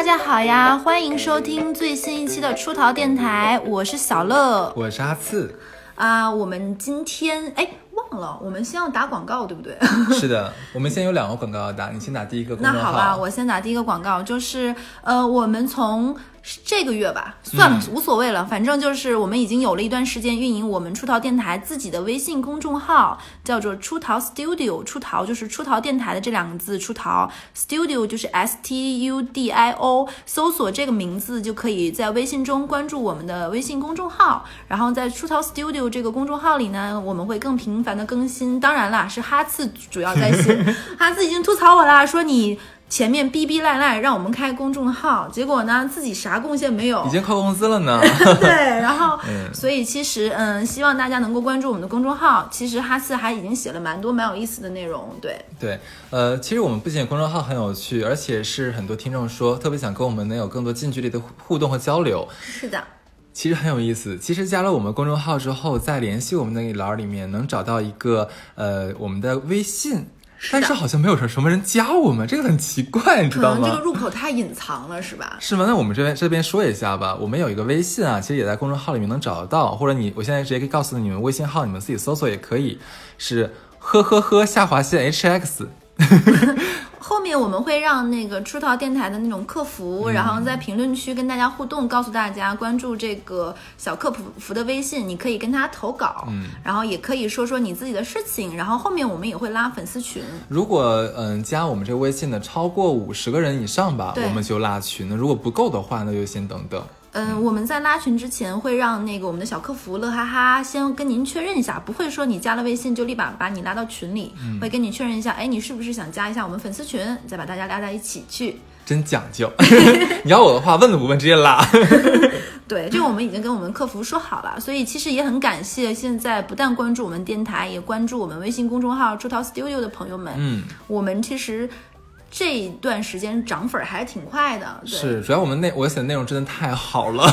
大家好呀，欢迎收听最新一期的出逃电台，我是小乐我是阿次。啊。我们今天哎忘了，我们先要打广告，对不对？是的，我们现在有两个广告要打，你先打第一个。那好吧，我先打第一个广告，就是呃，我们从这个月吧，算了，嗯无所谓了，反正就是我们已经有了一段时间运营我们出逃电台自己的微信公众号，叫做出逃 Studio，出逃就是出逃电台的这两个字，出逃 Studio 就是 S T U D I O，搜索这个名字就可以在微信中关注我们的微信公众号，然后在出逃 Studio 这个公众号里呢，我们会更频繁的更新。当然啦，是哈次主要在写，哈次已经吐槽我啦，说你。前面逼逼赖赖让我们开公众号，结果呢自己啥贡献没有，已经扣工资了呢。对，然后，嗯所以其实，嗯，希望大家能够关注我们的公众号。其实哈斯还已经写了蛮多蛮有意思的内容，对，对，呃，其实我们不仅公众号很有趣，而且是很多听众说特别想跟我们能有更多近距离的互互动和交流，是的，其实很有意思。其实加了我们公众号之后，在联系我们那一栏里面能找到一个呃我们的微信。但是好像没有什什么人加我们，这个很奇怪，你知道吗？可能这个入口太隐藏了，是吧？是吗？那我们这边这边说一下吧。我们有一个微信啊，其实也在公众号里面能找得到，或者你我现在直接可以告诉你们微信号，你们自己搜索也可以，是呵呵呵下划线 hx。后面我们会让那个出逃电台的那种客服，嗯然后在评论区跟大家互动，告诉大家关注这个小客服的微信，你可以跟他投稿，嗯，然后也可以说说你自己的事情，然后后面我们也会拉粉丝群。如果嗯加我们这个微信的超过五十个人以上吧，我们就拉群。那如果不够的话，那就先等等。嗯，我们在拉群之前会让那个我们的小客服乐哈哈先跟您确认一下，不会说你加了微信就立马把你拉到群里，会跟你确认一下，哎，你是不是想加一下我们粉丝群，再把大家拉在一起去。真讲究，你要我的话，问都不问，直接拉。对，这个我们已经跟我们客服说好了，所以其实也很感谢现在不但关注我们电台，也关注我们微信公众号“出逃 Studio” 的朋友们。嗯，我们其实这一段时间涨粉儿还挺快的，对，是，主要我们内我写的内容真的太好了。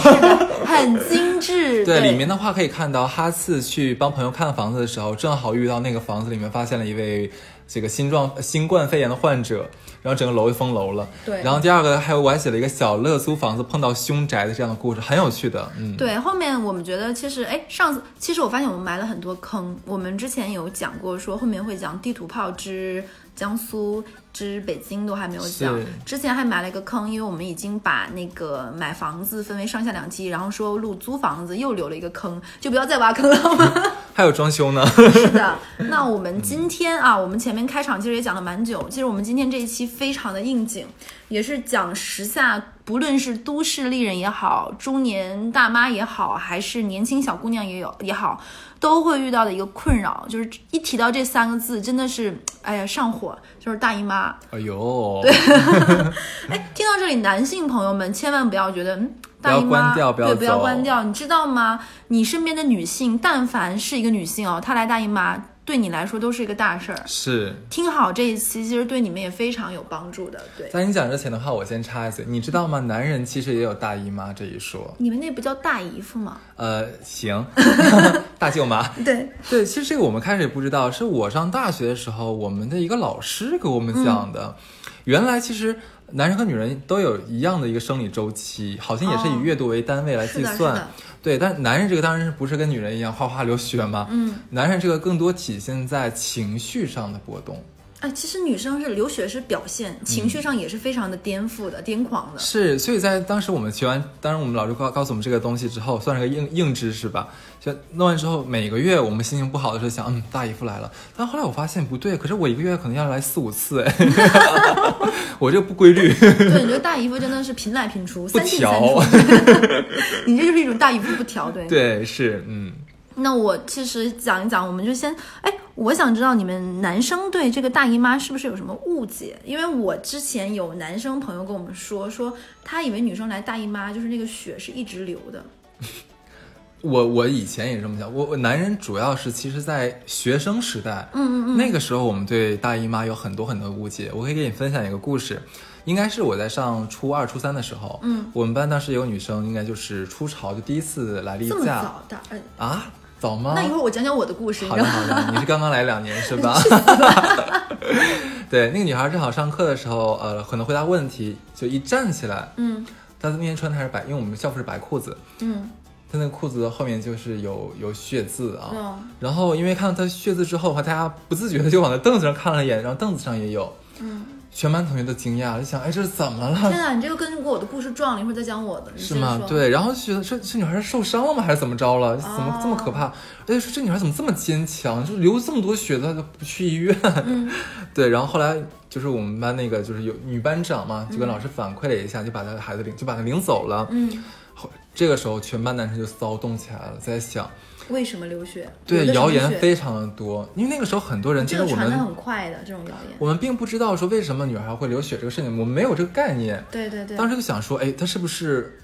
很精致。对，对，里面的话可以看到，哈次去帮朋友看房子的时候，正好遇到那个房子里面发现了一位这个新状新冠肺炎的患者，然后整个楼就封楼了。对然后第二个还有我还写了一个小乐租房子碰到凶宅的这样的故事，很有趣的。嗯，对，后面我们觉得其实，哎，上次其实我发现我们埋了很多坑。我们之前有讲过，说后面会讲地图炮之江苏之北京都还没有讲，之前还埋了一个坑，因为我们已经把那个买房子分为上下两期，然后说录租房子又留了一个坑，就不要再挖坑了好吗？还有装修呢。是的，那我们今天啊，我们前面开场其实也讲了蛮久。其实我们今天这一期非常的应景，也是讲时下，不论是都市丽人也好，中年大妈也好，还是年轻小姑娘也有也好，都会遇到的一个困扰，就是一提到这三个字，真的是哎呀上火，就是大姨妈。哎呦，哎，听到这里，男性朋友们千万不要觉得嗯。大姨妈关掉不要对，不要关掉。你知道吗？你身边的女性，但凡是一个女性哦，她来大姨妈，对你来说都是一个大事儿。是。听好这一期，其实对你们也非常有帮助的。对，在你讲之前的话，我先插一嘴，你知道吗？男人其实也有大姨妈这一说。你们那不叫大姨夫吗？呃，行，大舅妈。对，对，其实这个我们开始也不知道，是我上大学的时候，我们的一个老师给我们讲的。原来其实男人和女人都有一样的一个生理周期，好像也是以哦月度为单位来计算。的，对，但男人这个当然是不是跟女人一样哗哗流血嘛？嗯，男人这个更多体现在情绪上的波动。哎，其实女生是流血是表现，情绪上也是非常的颠覆的、癫狂的。是，所以在当时我们学完，当然我们老师告告诉我们这个东西之后，算是个硬硬知识吧。就弄完之后，每个月我们心情不好的时候想，嗯，大姨夫来了。但后来我发现不对，可是我一个月可能要来四五次，哎，我这个不规律，对，你这个大姨夫真的是频来频出，不三进三调出。你这就是一种大姨夫不调，对。对，是，嗯。那我其实讲一讲，我们就先，哎，我想知道你们男生对这个大姨妈是不是有什么误解？因为我之前有男生朋友跟我们说，说他以为女生来大姨妈就是那个血是一直流的。我我以前也这么想，我我男人主要是其实，在学生时代，嗯嗯嗯，那个时候我们对大姨妈有很多很多误解。我可以给你分享一个故事，应该是我在上初二、初三的时候，嗯，我们班当时有个女生，应该就是初潮，就第一次来例这么假早的，呃啊，早吗？那一会儿我讲讲我的故事，你好？的好的，你是刚刚来两年是吧？对，那个女孩正好上课的时候，呃，可能回答问题，就一站起来，嗯她那天穿的还是白，因为我们校服是白裤子，嗯她那个裤子的后面就是有有血渍啊。嗯然后因为看到她血渍之后的话，大家不自觉的就往那凳子上看了一眼，然后凳子上也有，嗯，全班同学都惊讶，就想，哎，这是怎么了？天哪，你这个跟我的故事撞了，一会儿再讲我的，是吗？对，然后就觉得这这女孩是受伤了吗？还是怎么着了？怎么这么可哦怕？而且说这女孩怎么这么坚强？就流这么多血，她都不去医院。嗯 对，然后后来就是我们班那个就是有女班长嘛，就跟嗯老师反馈了一下，就把她的孩子领就把她领走了。嗯，后这个时候全班男生就骚动起来了，在想，为什么流血？对，谣言非常的多，因为那个时候很多人其实我们传的很快的这种谣言。我们并不知道说为什么女孩会流血这个事情，我们没有这个概念。对对对，当时就想说，哎，她是不是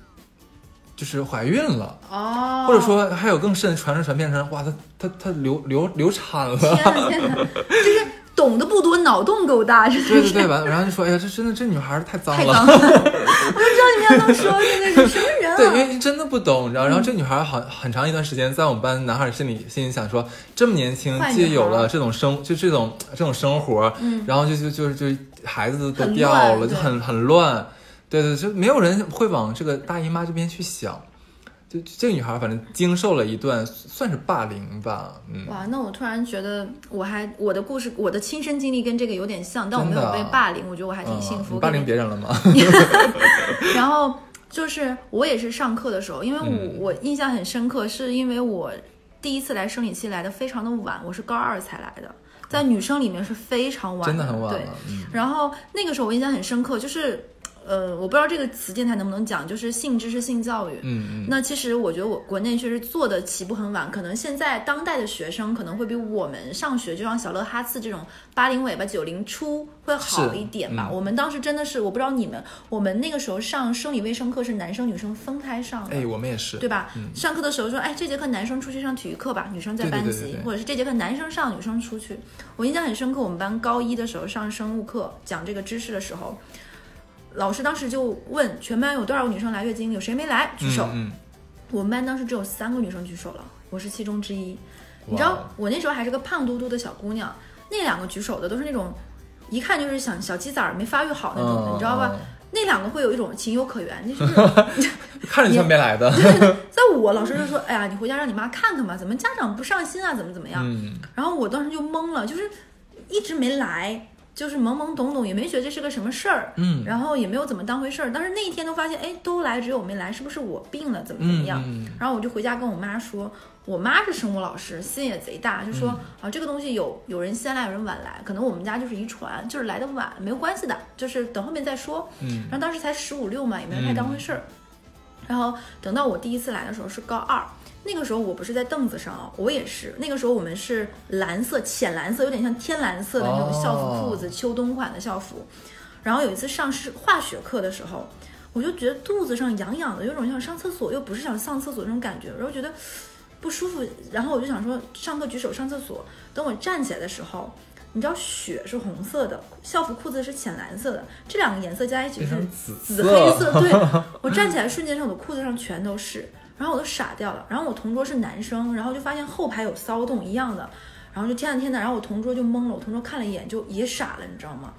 就是怀孕了？哦，或者说还有更甚，传着传变成哇，她她她流流流产了，就是懂得不多，脑洞够大，真的是对对对，完然后就说，哎呀，这真的这女孩太脏了，太脏了。我就知道你们要这么说，这个是什么人啊？对，因为真的不懂，你知道。嗯然后这女孩好很长一段时间，在我们班男孩心里心里想说，这么年轻坏女孩就有了这种生就这种这种生活，嗯然后就就就就孩子都很掉了，就很很乱，对对，就没有人会往这个大姨妈这边去想。就这个女孩，反正经受了一段算是霸凌吧，嗯，哇，那我突然觉得，我还我的故事，我的亲身经历跟这个有点像，但我没有被霸凌，我觉得我还挺幸福。嗯霸凌别人了吗？然后就是我也是上课的时候，因为我、嗯我印象很深刻，是因为我第一次来生理期来的非常的晚，我是高二才来的，在女生里面是非常晚真的很晚对，嗯，然后那个时候我印象很深刻，就是呃，我不知道这个词电台能不能讲，就是性知识、性教育。嗯嗯，那其实我觉得我国内确实做的起步很晚，可能现在当代的学生可能会比我们上学，就像小乐哈次这种八零尾巴九零初会好一点吧。嗯我们当时真的是，我不知道你们，我们那个时候上生理卫生课是男生女生分开上的。哎，我们也是，对吧？嗯上课的时候说，哎，这节课男生出去上体育课吧，女生在班级，对对对或者是这节课男生上，女生出去。我印象很深刻，我们班高一的时候上生物课讲这个知识的时候，老师当时就问全班有多少个女生来月经，有谁没来？举手。嗯，我们班当时只有三个女生举手了，我是其中之一。你知道我那时候还是个胖嘟嘟的小姑娘，那两个举手的都是那种一看就是想小鸡崽儿没发育好那种的，嗯你知道吧？嗯那两个会有一种情有可原，就是 看着就像没来的，在我老师就说，哎呀，你回家让你妈看看吧，怎么家长不上心啊，怎么怎么样？嗯，然后我当时就懵了，就是一直没来，就是懵懵懂懂，也没觉得这是个什么事儿，嗯然后也没有怎么当回事儿。但是那一天都发现，哎，都来，只有我没来，是不是我病了，怎么怎么样？然后我就回家跟我妈说，我妈是生物老师，心也贼大，就说、嗯啊，这个东西有有人先来，有人晚来，可能我们家就是遗传，就是来的晚，没有关系的，就是等后面再说。嗯然后当时才十五六嘛，也没有太当回事儿。然后等到我第一次来的时候是高二，那个时候我不是在凳子上，我也是。那个时候我们是蓝色、浅蓝色，有点像天蓝色的那种校服裤子，秋冬款的校服。然后有一次上是化学课的时候，我就觉得肚子上痒痒的，有种想上厕所又不是想上厕所那种感觉，然后觉得不舒服。然后我就想说上课举手上厕所。等我站起来的时候，你知道血是红色的，校服裤子是浅蓝色的，这两个颜色加一起是紫紫黑色。对 我站起来瞬间上，我的裤子上全都是，然后我都傻掉了。然后我同桌是男生，然后就发现后排有骚动一样的，然后就天呐天呐，然后我同桌就懵了，我同桌看了一眼就也傻了，你知道吗？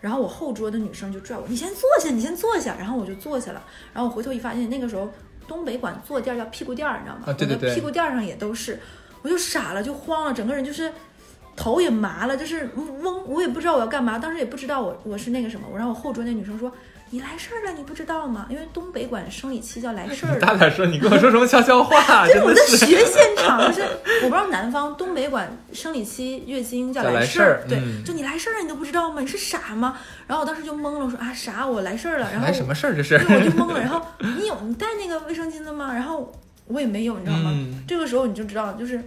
然后我后桌的女生就拽我，你先坐下，你先坐下。然后我就坐下了，然后我回头一发现，那个时候东北管坐垫叫屁股垫儿，你知道吗？啊对对对我的屁股垫儿上也都是，我就傻了，就慌了，整个人就是头也麻了，就是懵，我也不知道我要干嘛，当时也不知道我我是那个什么。我让我后桌那女生说：“你来事儿了，你不知道吗？因为东北管生理期叫来事儿大点声，你跟我说什么悄悄话？就是。我在学现场，就是我不知道南方东北管生理期月经叫叫来事事儿对，嗯就你来事儿了，你都不知道吗？你是傻吗？然后我当时就懵了，我说啊啥？我来事儿了，然后来什么事儿这是？对，我就懵了。然后你有你带那个卫生巾的吗？然后我也没有，你知道吗？嗯这个时候你就知道，就是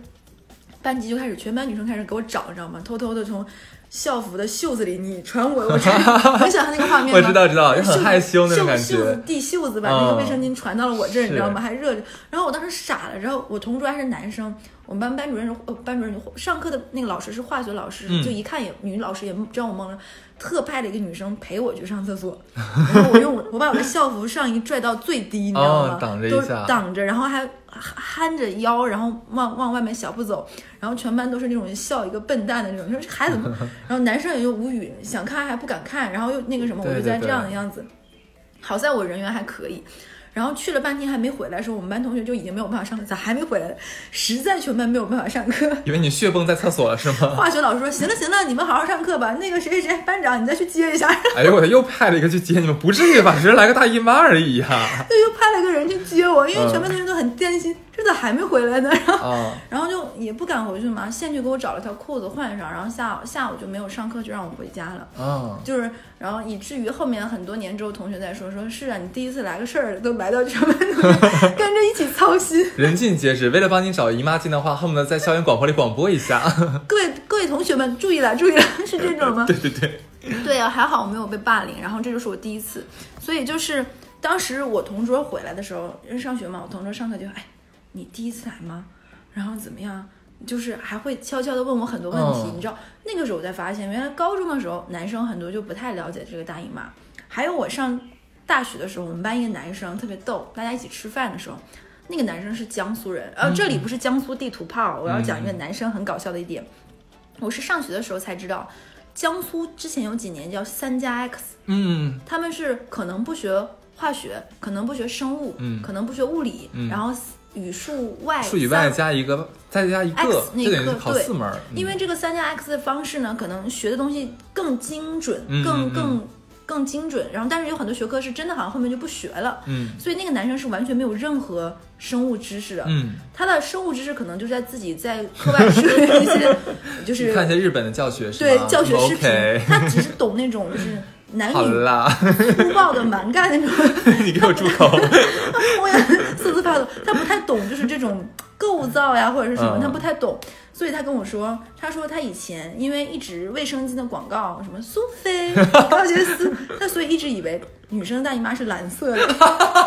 班级就开始全班女生开始给我找，你知道吗？偷偷的从校服的袖子里你传我，我传，能想象那个画面吗？我知道知道就很害羞那种感觉袖子递袖子把那个卫生巾传到了我这你知道吗？还热着。然后我当时傻了，然后我同桌还是男生，我们班班主任是呃班主任上课的那个老师是化学老师，嗯就一看也女老师也让我懵了。特派了一个女生陪我去上厕所，然后我用我把我的校服上衣拽到最低，你知道吗？哦挡着挡着，然后还憨着腰，然后往往外面小步走，然后全班都是那种笑一个笨蛋的那种，就是孩子？然后男生也就无语，想看还不敢看，然后又那个什么，我就在这样的样子。好在我人缘还可以，然后去了半天还没回来的时候，我们班同学就已经没有办法上课，咋还没回来？实在全班没有办法上课。以为你血崩在厕所了是吗？化学老师说：“行了行了，你们好好上课吧。那个谁谁谁班长，你再去接一下。”哎呦我的，又派了一个去接你们，不至于吧？只是来个大姨妈而已呀、对又派了个人去接我，因为全班同学都很担心，这咋还没回来呢？然后，啊，然后就也不敢回去嘛，先去给我找了条裤子换上，然后下午下午就没有上课，就让我回家了。啊，就是，然后以至于后面很多年之后，同学在说，说是啊，你第一次来个事儿，都来到全班 跟着一起操心。人尽皆知。为了帮你找姨妈巾的话，恨不得在校园广播里广播一下。各位各位同学们注意了，注意了，是这种吗？对对对，对啊、还好我没有被霸凌，然后这就是我第一次，所以就是当时我同桌回来的时候，因为上学嘛，我同桌上课就哎，你第一次来吗？然后怎么样？就是还会悄悄的问我很多问题，嗯你知道那个时候我才发现，原来高中的时候男生很多就不太了解这个大姨妈，还有我上大学的时候，我们班一个男生特别逗，大家一起吃饭的时候。那个男生是江苏人，呃，这里不是江苏地图炮，我要讲一个男生很搞笑的一点，我是上学的时候才知道，江苏之前有几年叫三加 X，嗯，他们是可能不学化学，可能不学生物，嗯。可能不学物理，嗯。然后语数外数以外加一个，再加一 X 个，那个对考四门。嗯因为这个三加 X 的方式呢，可能学的东西更精准，更更更精准。然后，但是有很多学科是真的好像后面就不学了。嗯所以那个男生是完全没有任何生物知识的，嗯，他的生物知识可能就在自己在课外学一些，就是看一些日本的教学是对教学视频他只是懂那种就是男好女啦，粗暴的蛮干那种。你给我住口。我也瑟瑟发抖，他不太懂，就是这种构造呀或者是什么，嗯他不太懂，所以他跟我说，他说他以前因为一直卫生巾的广告什么苏菲、高洁丝，他所以一直以为女生的大姨妈是蓝色的，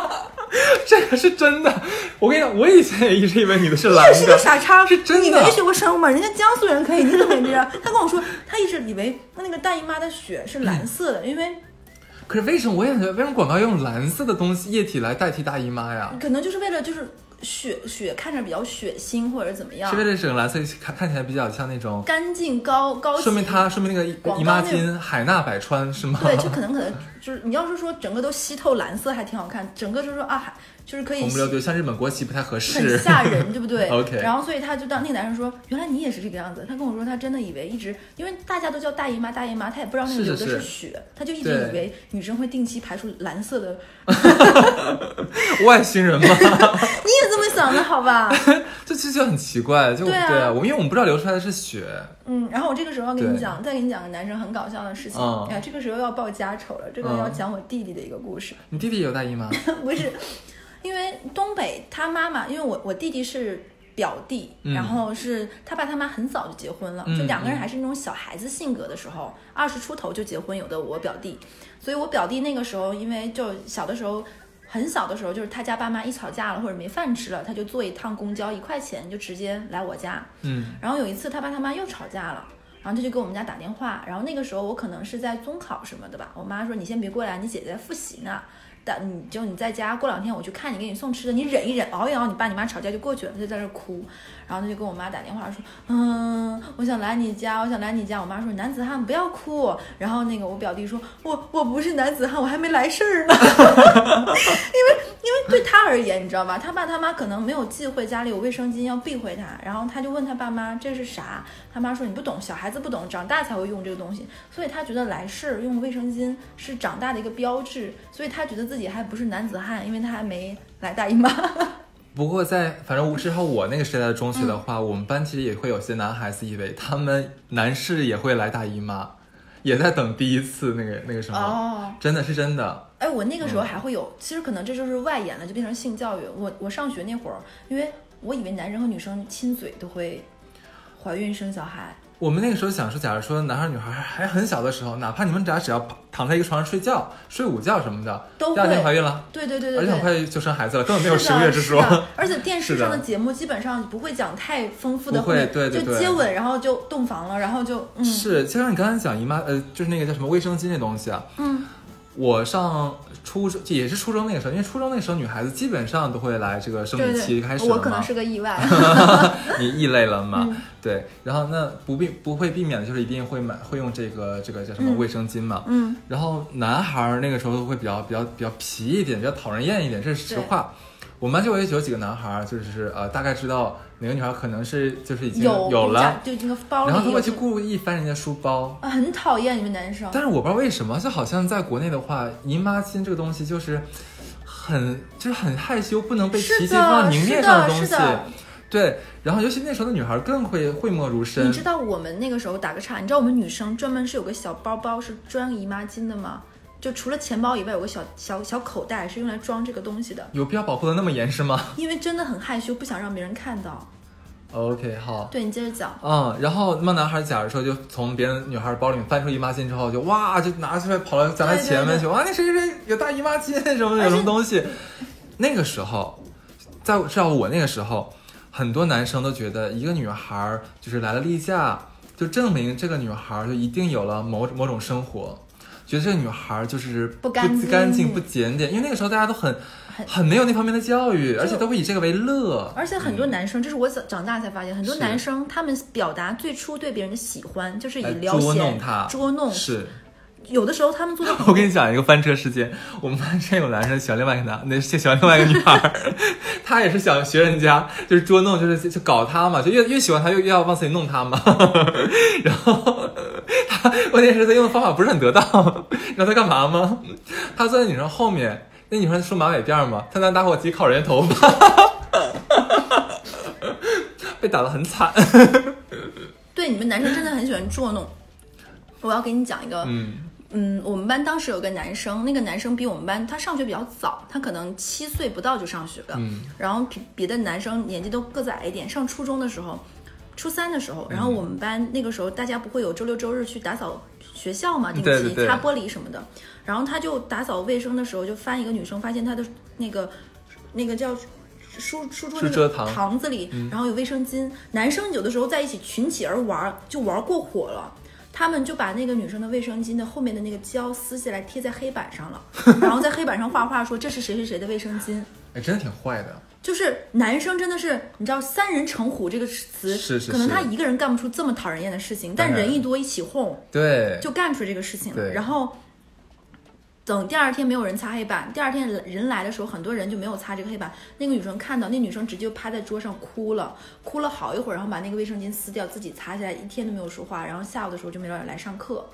这个是真的，我跟你讲，我以前也一直以为你的是蓝这是个，傻叉，是真的你没学过生物吗？人家江苏人可以，你怎么没知道？他跟我说，他一直以为那个大姨妈的血是蓝色的，因为可是为什么我也觉得为什么广告用蓝色的东西液体来代替大姨妈呀？可能就是为了就是血血看着比较血腥或者怎么样是为，了整个蓝色看看起来比较像那种，干净高高。说明它说明那个姨妈巾海纳百川是吗？对，就可能可能就是你要是说整个都吸透蓝色还挺好看，整个就是说啊，就是可以吸红不溜丢，像日本国旗不太合适很。吓人，对不对 OK 然后所以他就当那个男生说，原来你也是这个样子。他跟我说，他真的以为一直因为大家都叫大姨妈大姨妈，他也不知道那个流的是是是血，他就一直以为女生会定期排出蓝色的。外星人吗？你也这么想的好吧？这其实就很奇怪，就对啊我因为我们不知道流出来的是血，嗯，然后我这个时候要跟你讲，再给你讲个男生很搞笑的事情。嗯哎呀，这个时候要报家丑了，这个嗯要讲我弟弟的一个故事。你弟弟有大姨妈？不是，因为东北他妈妈，因为我我弟弟是表弟，嗯然后是他爸他妈很早就结婚了，嗯就两个人还是那种小孩子性格的时候，二十出头就结婚，有的我表弟，所以我表弟那个时候因为就小的时候。很小的时候，就是他家爸妈一吵架了或者没饭吃了，他就坐一趟公交一块钱就直接来我家。嗯然后有一次他爸他妈又吵架了，然后他就给我们家打电话，然后那个时候我可能是在中考什么的吧，我妈说你先别过来，你姐姐在复习呢。但你就你在家，过两天我去看你，给你送吃的，你忍一忍，熬一熬，你爸你妈吵架就过去了。他就在这哭，然后他就跟我妈打电话说，嗯，我想来你家，我想来你家。我妈说男子汉不要哭。然后那个我表弟说，我我不是男子汉，我还没来事儿呢。因为因为对他而言，你知道吧？他爸他妈可能没有忌讳家里有卫生巾要避讳他，然后他就问他爸妈这是啥，他妈说你不懂，小孩子不懂，长大才会用这个东西，所以他觉得来事儿用卫生巾是长大的一个标志，所以他觉得自己还不是男子汉，因为他还没来大姨妈。不过在反正至少我那个时代的中学的话，我们班其实也会有些男孩子以为他们男士也会来大姨妈，也在等第一次那个那个什么，哦，真的是真的。哎，我那个时候还会有，其实可能这就是外延了，就变成性教育。我我上学那会儿，因为我以为男生和女生亲嘴都会怀孕生小孩。我们那个时候想说，假如说男孩女孩还很小的时候，哪怕你们俩只要躺在一个床上睡觉、睡午觉什么的，都第二天怀孕了，对对对对对，而且很快就生孩子了，根本没有十个月之说。而且 电视上的节目基本上不会讲太丰富的，不会对对对。就接吻，然后就洞房了，然后就嗯。是，就像你刚才讲姨妈，呃，就是那个叫什么卫生巾那东西啊，嗯我上初中也是初中那个时候，因为初中那个时候女孩子基本上都会来这个生理期开始。我可能是个意外。你异类了嘛？嗯对，然后那不避不会避免的就是一定会买会用这个这个叫什么嗯卫生巾嘛。嗯，然后男孩儿那个时候会比较比较比较皮一点，比较讨人厌一点，这是实话。我们班就有有几个男孩儿，就是呃大概知道哪个女孩可能是就是已经有有了，就这个包里然后他有会去故意翻人家书包。啊，很讨厌你们男生。但是我不知道为什么，就好像在国内的话，姨妈巾这个东西就是很就是很害羞，不能被是提及放到，明面上的东西。是的。对，然后尤其那时候的女孩更会讳莫如深你。知道我们那个时候打个岔，你知道我们女生专门是有个小包包是装姨妈巾的吗？就除了钱包以外，有个小小小口袋是用来装这个东西的，有必要保护的那么严实吗 因为真的很害羞，不想让别人看到。？OK，好。对你接着讲，嗯，然后那男孩假如说就从别人女孩包里面翻出姨妈巾之后，就哇就拿出来跑到咱们对对前面去，哇那谁谁谁有大姨妈巾什么的有什么东西？那个时候，在至少我那个时候，很多男生都觉得一个女孩儿就是来了例假，就证明这个女孩儿就一定有了某某种生活。觉得这个女孩儿就是不干净干净、不检点，因为那个时候大家都很很很没有那方面的教育，而且都会以这个为乐。而且很多男生，这是我长长大才发现，很多男生他们表达最初对别人的喜欢，就是以来撩捉弄他、捉弄。是，有的时候他们做的 我跟你讲一个翻车事件，我们班之前有男生喜欢另外一个男，那喜欢另外一个女孩儿，他也是想学人家，就是捉弄，就是就搞他嘛，就越越喜欢他，越越要往死里弄他嘛。然后他关键是他用的方法不是很得当，你知道他干嘛吗？他坐在女生后面，那女生梳马尾辫儿嘛，他拿打火机烤人家头发，被打得很惨。对你们男生真的很喜欢捉弄。我要给你讲一个，嗯嗯，我们班当时有个男生，那个男生比我们班他上学比较早，他可能七岁不到就上学了，嗯然后比别的男生年纪都个子矮一点。上初中的时候，初三的时候，然后我们班那个时候大家不会有周六周日去打扫学校嘛，定对对对期擦玻璃什么的。然后他就打扫卫生的时候，就翻一个女生，发现她的那个那个叫。书书桌那个堂子里，然后有卫生巾。男生有的时候在一起群起而玩，就玩过火了。他们就把那个女生的卫生巾的后面的那个胶撕下来贴在黑板上了，然后在黑板上画画说这是谁谁谁的卫生巾。哎，真的挺坏的。就是男生真的是，你知道“三人成虎”这个词，是是可能他一个人干不出这么讨人厌的事情，但人一多一起哄，对，就干出这个事情了。然后等第二天没有人擦黑板，第二天人来的时候，很多人就没有擦这个黑板。那个女生看到，那女生直接趴在桌上哭了，哭了好一会儿，然后把那个卫生巾撕掉，自己擦下来，一天都没有说话。然后下午的时候就没有人来上课。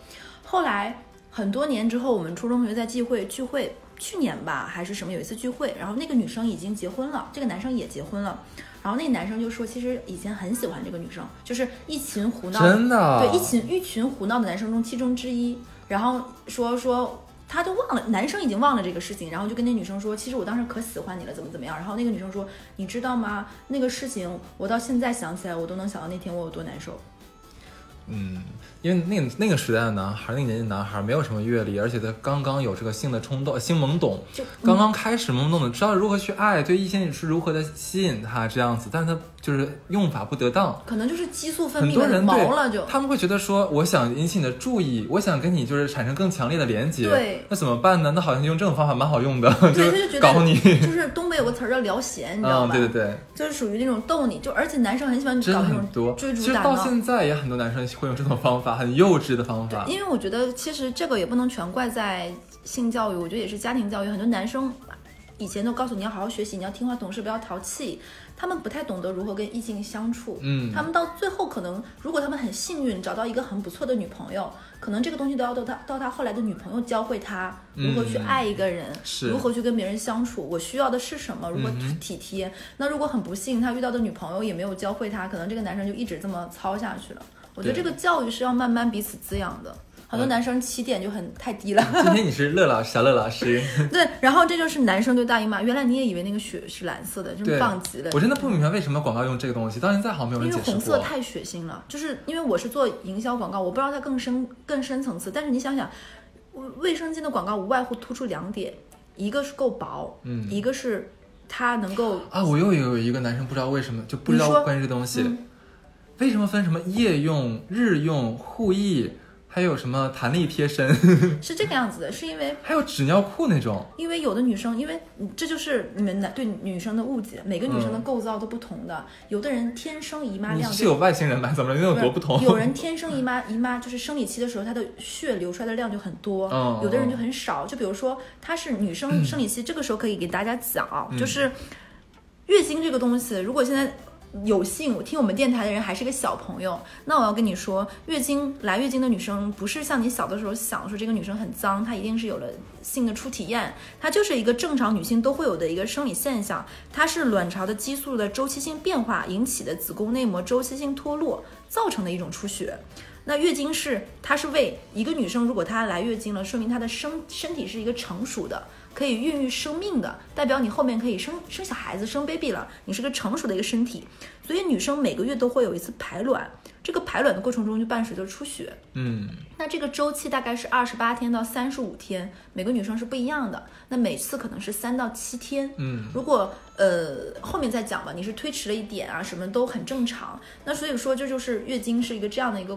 后来很多年之后，我们初中同学在聚会聚会，去年吧还是什么有一次聚会，然后那个女生已经结婚了，这个男生也结婚了。然后那个男生就说，其实以前很喜欢这个女生，就是一群胡闹真的对，一群一群胡闹的男生中其中之一。然后说说他都忘了，男生已经忘了这个事情，然后就跟那女生说，其实我当时可喜欢你了，怎么怎么样。然后那个女生说，你知道吗？那个事情我到现在想起来，我都能想到那天我有多难受。嗯，因为那个那个时代的男孩，那个年纪男孩没有什么阅历，而且他刚刚有这个性的冲动、性懵懂，就刚刚开始懵懂的，知道如何去爱，对异性是如何的吸引他这样子，但是他就是用法不得当。可能就是激素分很多人对毛了就。他们会觉得说，我想引起你的注意，我想跟你就是产生更强烈的连接，对那怎么办呢？那好像用这种方法蛮好用的，对，他就是搞你。就是 东北有个词儿叫撩闲，你知道嗯，吧？对对对，就是属于那种逗你，就而且男生很喜欢搞那种很多。追其实到。现在也很多男生会用这种方法，很幼稚的方法。因为我觉得其实这个也不能全怪在性教育，我觉得也是家庭教育。很多男生以前都告诉你要好好学习，你要听话懂事，不要淘气。他们不太懂得如何跟异性相处，嗯他们到最后可能，如果他们很幸运找到一个很不错的女朋友，可能这个东西都要到他到他后来的女朋友教会他如何去嗯爱一个人，是如何去跟别人相处，我需要的是什么，如何嗯哼体贴。那如果很不幸，他遇到的女朋友也没有教会他，可能这个男生就一直这么操下去了。我觉得这个教育是要慢慢彼此滋养的。很多嗯男生起点就很太低了，今天你是乐老师，小乐老师，对，然后这就是男生对大姨妈。原来你也以为那个血是蓝色的，真对棒极了。我真的不明白为什么广告用这个东西，到现在好像没有因为人解释过。红色太血腥了，就是因为我是做营销广告，我不知道它更深更深层次。但是你想想，卫卫生巾的广告无外乎突出两点，一个是够薄，嗯一个是它能够啊，我又有一个男生不知道为什么就不知道关于这东西，嗯为什么分什么夜用、日用、护翼，还有什么弹力贴身，是这个样子的，是因为还有纸尿裤那种。因为有的女生，因为嗯这就是你们男对女生的误解，每个女生的嗯构造都不同的，有的人天生姨妈量就是有外星人吧？怎么能有多不同？有人天生姨妈，姨妈就是生理期的时候，她的血流出来的量就很多，嗯有的人就很少。就比如说，她是女生生理期，这个时候可以给大家讲就是月经这个东西，如果现在。有幸听我们电台的人还是个小朋友，那我要跟你说，月经来月经的女生不是像你小的时候想说这个女生很脏，她一定是有了性的初体验，它就是一个正常女性都会有的一个生理现象，它是卵巢的激素的周期性变化引起的子宫内膜周期性脱落造成的一种出血。那月经是它是为一个女生，如果她来月经了，说明她的身身体是一个成熟的，可以孕育生命的，代表你后面可以生生小孩子、生 baby 了，你是个成熟的一个身体。所以女生每个月都会有一次排卵，这个排卵的过程中就伴随着出血。嗯，那这个周期大概是二十八天到三十五天，每个女生是不一样的。那每次可能是三到七天。嗯，如果呃后面再讲吧，你是推迟了一点啊，什么都很正常。那所以说这就是月经是一个这样的一个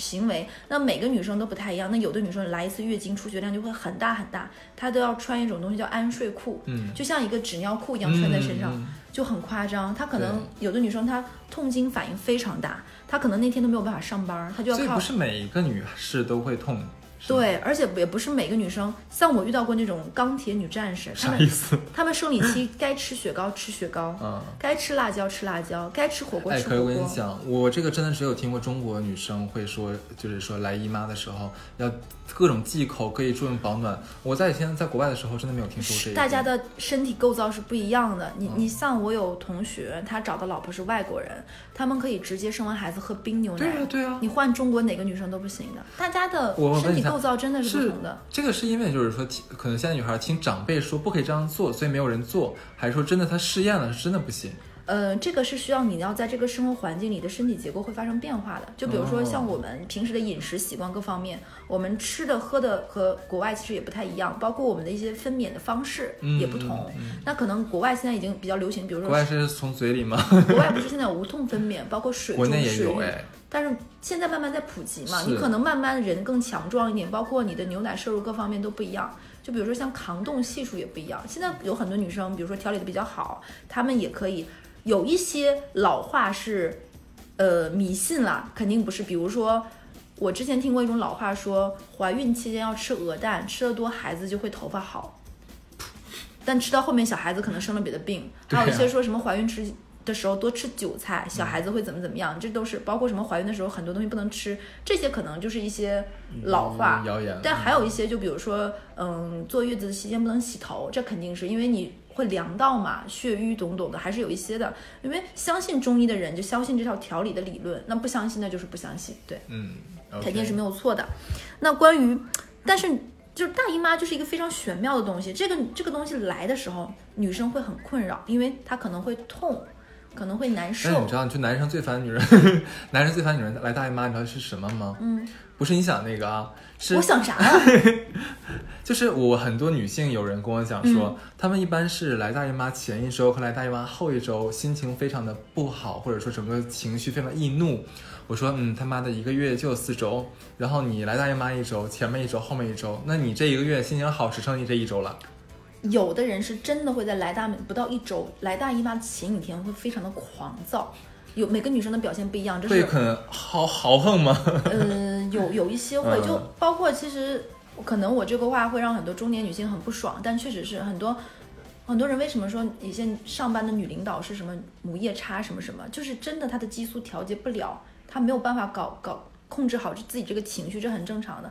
行为。那每个女生都不太一样。那有的女生来一次月经出血量就会很大很大，她都要穿一种东西叫安睡裤，嗯就像一个纸尿裤一样穿在身上。嗯就很夸张，她可能有的女生她痛经反应非常大，她可能那天都没有办法上班，她就要靠所以不是每一个女士都会痛，对，而且也不是每个女生，像我遇到过那种钢铁女战士，她们啥意思？她们生理期该吃雪糕吃雪糕，嗯。该吃辣椒吃辣椒，该吃火锅哎，吃火可是我跟你。讲，我这个真的只有听过中国女生会说，就是说来姨妈的时候要各种忌口，可以助孕保暖。我在以前在国外的时候，真的没有听说过这个。大家的身体构造是不一样的。嗯你你像我有同学，他找的老婆是外国人，他们可以直接生完孩子喝冰牛奶。对啊对啊你换中国哪个女生都不行的。大家的身体构造真的是不同的。这个是因为就是说，可能现在女孩听长辈说不可以这样做，所以没有人做，还是说真的她试验了是真的不行？呃，这个是需要你要在这个生活环境里的身体结构会发生变化的。就比如说哦像我们平时的饮食习惯各方面，我们吃的喝的和国外其实也不太一样，包括我们的一些分娩的方式也不同。那可能国外现在已经比较流行，比如说国外是从嘴里吗？国外不是现在有无痛分娩，包括水中国内也有哎。但是现在慢慢在普及嘛，你可能慢慢人更强壮一点，包括你的牛奶摄入各方面都不一样。就比如说像抗冻系数也不一样。现在有很多女生，比如说调理的比较好，她们也可以有一些老话是，呃，迷信啦，肯定不是。比如说，我之前听过一种老话说，怀孕期间要吃鹅蛋，吃的多孩子就会头发好。但吃到后面，小孩子可能生了别的病，啊还有一些说什么怀孕吃的时候多吃韭菜，小孩子会怎么怎么样，这都是包括什么怀孕的时候很多东西不能吃，这些可能就是一些老话。嗯谣言。但还有一些，就比如说，嗯，坐月子期间不能洗头，这肯定是因为你会凉到嘛，血瘀懂懂的，还是有一些的。因为相信中医的人就相信这套调理的理论，那不相信那就是不相信，对。嗯，肯定是没有。错的。那关于，但是就是大姨妈就是一个非常玄妙的东西，这个这个东西来的时候，女生会很困扰，因为她可能会痛，可能会难受但你知。道，就男生最烦女人，男人最烦女人来大姨妈，你知道是什么吗？嗯，不是你想那个啊，是我想啥了？就是我很多女性有人跟我讲嗯说，她们一般是来大姨妈前一周和来大姨妈后一周心情非常的不好，或者说整个情绪非常易怒。我说，嗯，他妈的一个月就有四周，然后你来大姨妈一周，前面一周，后面一周，那你这一个月心情好只剩你这一周了。有的人是真的会在来大不到一周来大姨妈前几天会非常的狂躁，有每个女生的表现不一样，这是会很豪豪横吗？呃，有有一些会，嗯就包括其实可能我这个话会让很多中年女性很不爽，但确实是很多很多人为什么说一些上班的女领导是什么母夜叉什么什么，就是真的她的激素调节不了，她没有办法搞搞控制好自己这个情绪，这很正常的。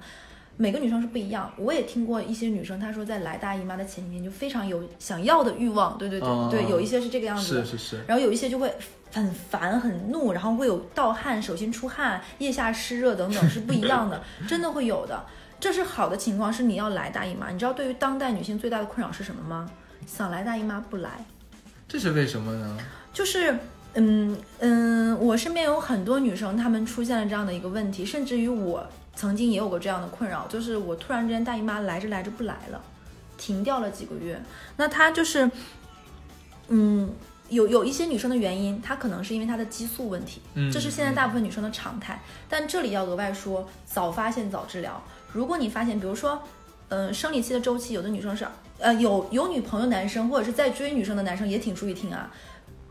每个女生是不一样，我也听过一些女生，她说在来大姨妈的前几天就非常有想要的欲望，对对对、嗯对，有一些是这个样子的是，是是，然后有一些就会很烦、很怒，然后会有盗汗、手心出汗、腋下湿热等等，是不一样的，真的会有的。这是好的情况，是你要来大姨妈。你知道对于当代女性最大的困扰是什么吗？想来大姨妈不来，这是为什么呢？就是。嗯嗯，我身边有很多女生，她们出现了这样的一个问题，甚至于我曾经也有过这样的困扰，就是我突然之间大姨妈来着来着不来了，停掉了几个月。那她就是，嗯，有有一些女生的原因，她可能是因为她的激素问题，嗯这是现在大部分女生的常态。但这里要额外说，早发现早治疗。如果你发现，比如说，嗯、生理期的周期，有的女生是，呃，有有女朋友男生或者是在追女生的男生也挺注意听啊。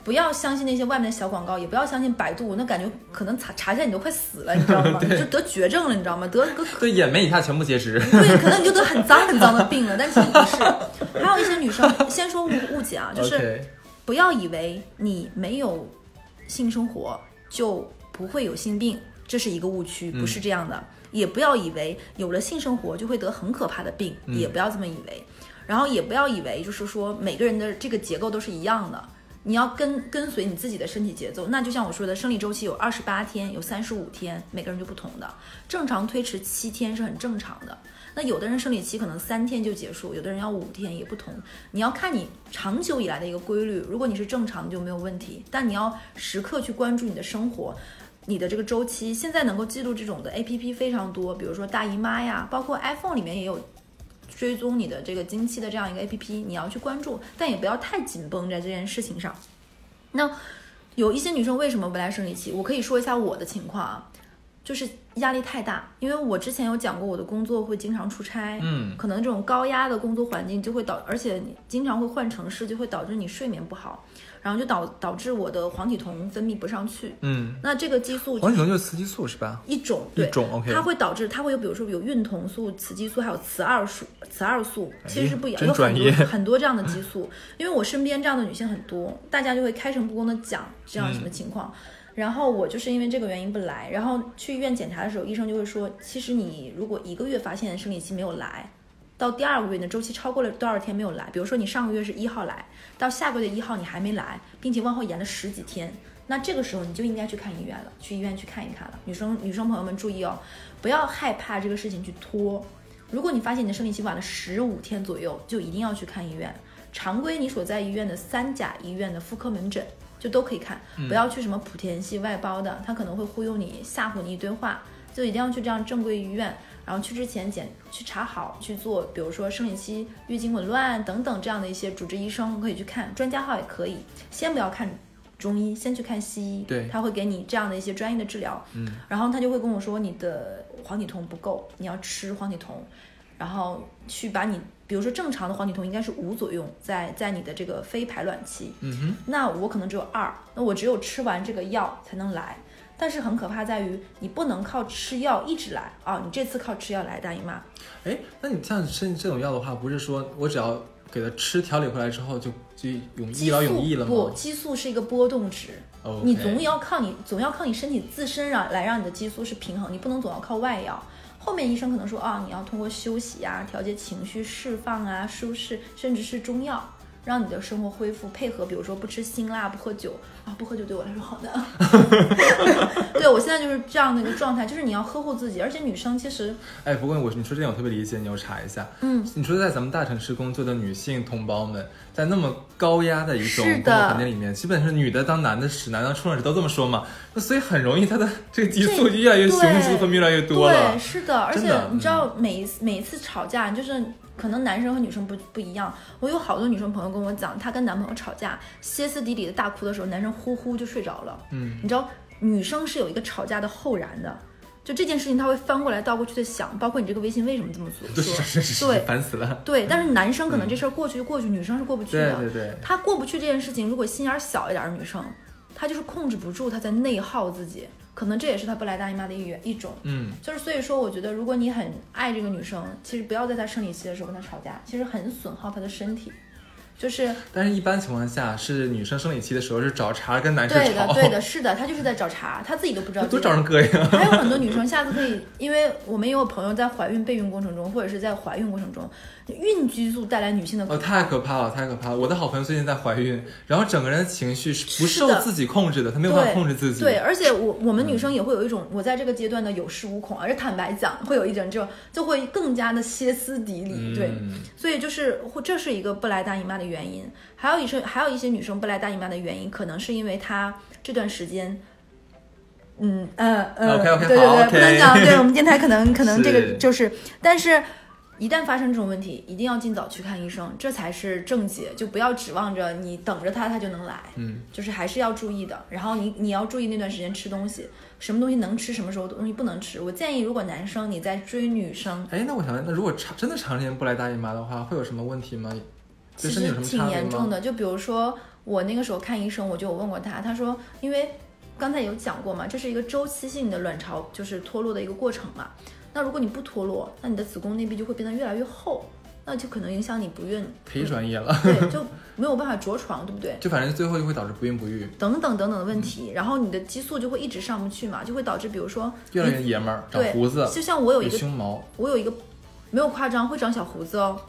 不要相信那些外面的小广告，也不要相信百度，那感觉可能查查一下你都快死了，你知道吗？你就得绝症了，你知道吗？得个对，眼眉以下全部结石。对，可能你就得很脏很脏的病了，但其实不是。还有一些女生，先说误误解啊，就是不要以为你没有性生活就不会有性病，这是一个误区，不是这样的。也不要以为有了性生活就会得很可怕的病，也不要这么以为。然后也不要以为就是说每个人的这个结构都是一样的。你要跟跟随你自己的身体节奏，那就像我说的，生理周期有二十八天，有三十五天，每个人就不同的。正常推迟七天是很正常的。那有的人生理期可能三天就结束，有的人要五天，也不同。你要看你长久以来的一个规律，如果你是正常就没有问题，但你要时刻去关注你的生活。你的这个周期，现在能够记录这种的 A P P 非常多，比如说大姨妈呀，包括 iPhone 里面也有追踪你的这个经期的这样一个 A P P，你要去关注，但也不要太紧绷在这件事情上。那有一些女生为什么不来生理期？我可以说一下我的情况啊，就是压力太大，因为我之前有讲过，我的工作会经常出差，嗯可能这种高压的工作环境就会导，而且你经常会换城市，就会导致你睡眠不好，然后就导导致我的黄体酮分泌不上去。嗯，那这个激素黄体酮就是雌激素是吧？一种，对，一种 OK 它会导致它会有，比如说有孕酮素、雌激素，还有雌二素、雌二素，其实是不一样，有很多很多这样的激素。因为我身边这样的女性很多，大家就会开诚布公的讲这样什么情况。然后我就是因为这个原因不来，然后去医院检查的时候，医生就会说，其实你如果一个月发现生理期没有来，到第二个月你的周期超过了多少天没有来，比如说你上个月是一号来，到下个月一号你还没来，并且往后延了十几天，那这个时候你就应该去看医院了，去医院去看一看了。女生女生朋友们注意哦，不要害怕这个事情去拖。如果你发现你的生理期晚了十五天左右，就一定要去看医院。常规你所在医院的三甲医院的妇科门诊就都可以看，不要去什么莆田系外包的，他可能会忽悠你、吓唬你一堆话，就一定要去这样正规医院。然后去之前检去查好去做，比如说生理期、月经紊乱等等这样的一些主治医生可以去看，专家号也可以。先不要看中医，先去看西医，对他会给你这样的一些专业的治疗。嗯，然后他就会跟我说你的黄体酮不够，你要吃黄体酮，然后去把你，比如说正常的黄体酮应该是五左右，在在你的这个非排卵期，嗯哼，那我可能只有二，那我只有吃完这个药才能来。但是很可怕在于你不能靠吃药一直来啊！你这次靠吃药来大姨妈，哎，那你像吃这种药的话，不是说我只要给它吃调理回来之后就就永一劳永逸了吗？不，激素是一个波动值你总要靠你总要靠你身体自身让来让你的激素是平衡，你不能总要靠外药。后面医生可能说啊，你要通过休息啊、调节情绪、释放啊、舒适，甚至是中药，让你的生活恢复，配合比如说不吃辛辣、不喝酒啊，不喝酒对我来说好难。对我现在就是这样的一个状态，就是你要呵护自己，而且女生其实哎，不过我你说这点我特别理解你，要查一下。嗯，你说在咱们大城市工作的女性同胞们，在那么高压的一种工作环境里面，基本是女的当男的使，男的当处女使，都这么说嘛。那所以很容易她的这个激素就越来越雄，对激素分泌越来越多了对，。是的，而且你知道每一次每一次吵架，就是可能男生和女生不不一样。我有好多女生朋友跟我讲，她跟男朋友吵架，歇斯底里的大哭的时候，男生呼呼就睡着了。嗯，你知道女生是有一个吵架的后燃的，就这件事情她会翻过来倒过去的想，包括你这个微信为什么这么做？对，烦死了。对，但是男生可能这事儿过去就过去，女生是过不去的。对对，他过不去这件事情，如果心眼儿小一点儿的女生，她就是控制不住，她在内耗自己，可能这也是她不来大姨妈的一原一种。嗯，就是所以说，我觉得如果你很爱这个女生，其实不要在她生理期的时候跟她吵架，其实很损耗她的身体。就是但是一般情况下是女生生理期的时候是找茬跟男生对的，对的，是的，她就是在找茬，她自己都不知道自己。多找人膈应。还有很多女生下次可以，因为我们也有朋友在怀孕备孕过程中，或者是在怀孕过程中，孕激素带来女性的哦，太可怕了，太可怕了！我的好朋友最近在怀孕，然后整个人的情绪是不受自己控制的，她没有办法控制自己。对，而且我我们女生也会有一种，我在这个阶段的有恃无恐，而且坦白讲，会有一种就就会更加的歇斯底里，对。嗯所以就是或这是一个不来大姨妈的原因，还有一些还有一些女生不来大姨妈的原因，可能是因为她这段时间。嗯呃呃对对对不能讲，对我们电台可能可能这个就是，但是一旦发生这种问题，一定要尽早去看医生，这才是正解，就不要指望着你等着他他就能来，嗯，就是还是要注意的。然后你你要注意那段时间吃东西，什么东西能吃，什么时候东西不能吃。我建议，如果男生你在追女生，哎，那我想问，那如果长真的长时间不来大姨妈的话，会有什么问题吗？其实挺？严重的。就比如说我那个时候看医生，我就有问过他，他说因为刚才有讲过嘛，这是一个周期性的卵巢就是脱落的一个过程嘛。那如果你不脱落，那你的子宫内壁就会变得越来越厚，那就可能影响你不孕，忒专业了，对，就没有办法着床，对不对？就反正最后就会导致不孕不育，等等等等的问题，然后你的激素就会一直上不去嘛，就会导致比如说越来越爷们儿，长胡子，就像我有一有个胸毛，我有一个没有夸张会长小胡子哦，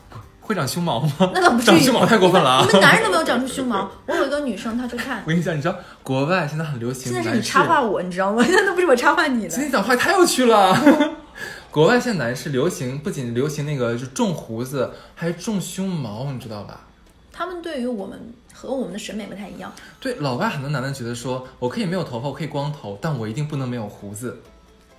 会长胸毛吗？那倒不至于，长胸毛太过分了啊你！们男人都没有长出胸毛。我有一个女生，她去看我，跟你讲，你知道国外现在很流行现在是你插话我，你知道吗？现在都不是我插话你的今。天讲话太有趣了。国外现在男士流行，不仅流行那个就种胡子，还种胸毛，你知道吧？他们对于我们和我们的审美不太一样。对，老外很多男的觉得说，我可以没有头发，我可以光头，但我一定不能没有胡子。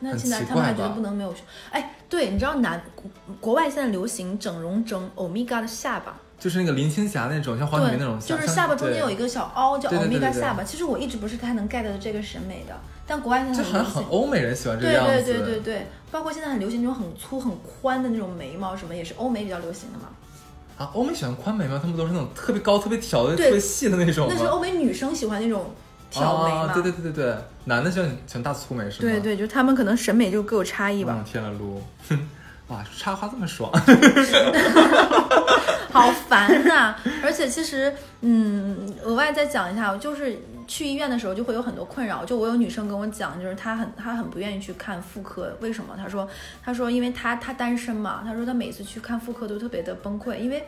很那现在他们还觉得不能没有胸。哎，对，你知道男国国外现在流行整容整欧米伽的下巴，就是那个林青霞那种，像黄晓对明那种，，就是下巴中间有一个，小凹，叫欧米对对对对对伽下巴。其实我一直不是太能 get 的这个审美的，但国外现在就好像。很欧美人喜欢这个对对样子。对对对，包括现在很流行那种很粗很宽的那种眉毛，什么也是欧美比较流行的嘛。啊，欧美喜欢宽眉毛，他们都是那种特别高、特别挑的、特别细的那种？那是欧美女生喜欢那种挑眉嘛。啊对对对对对，男的喜欢喜欢大粗眉是吗？对对，就他们可能审美就各有差异吧。嗯，天了噜，哇，插花这么爽，好烦呐、而且其实，嗯，额外再讲一下，就是去医院的时候就会有很多困扰。就我有女生跟我讲，就是她很她很不愿意去看妇科，为什么？她说她说因为她她单身嘛，她说她每次去看妇科都特别的崩溃，因为。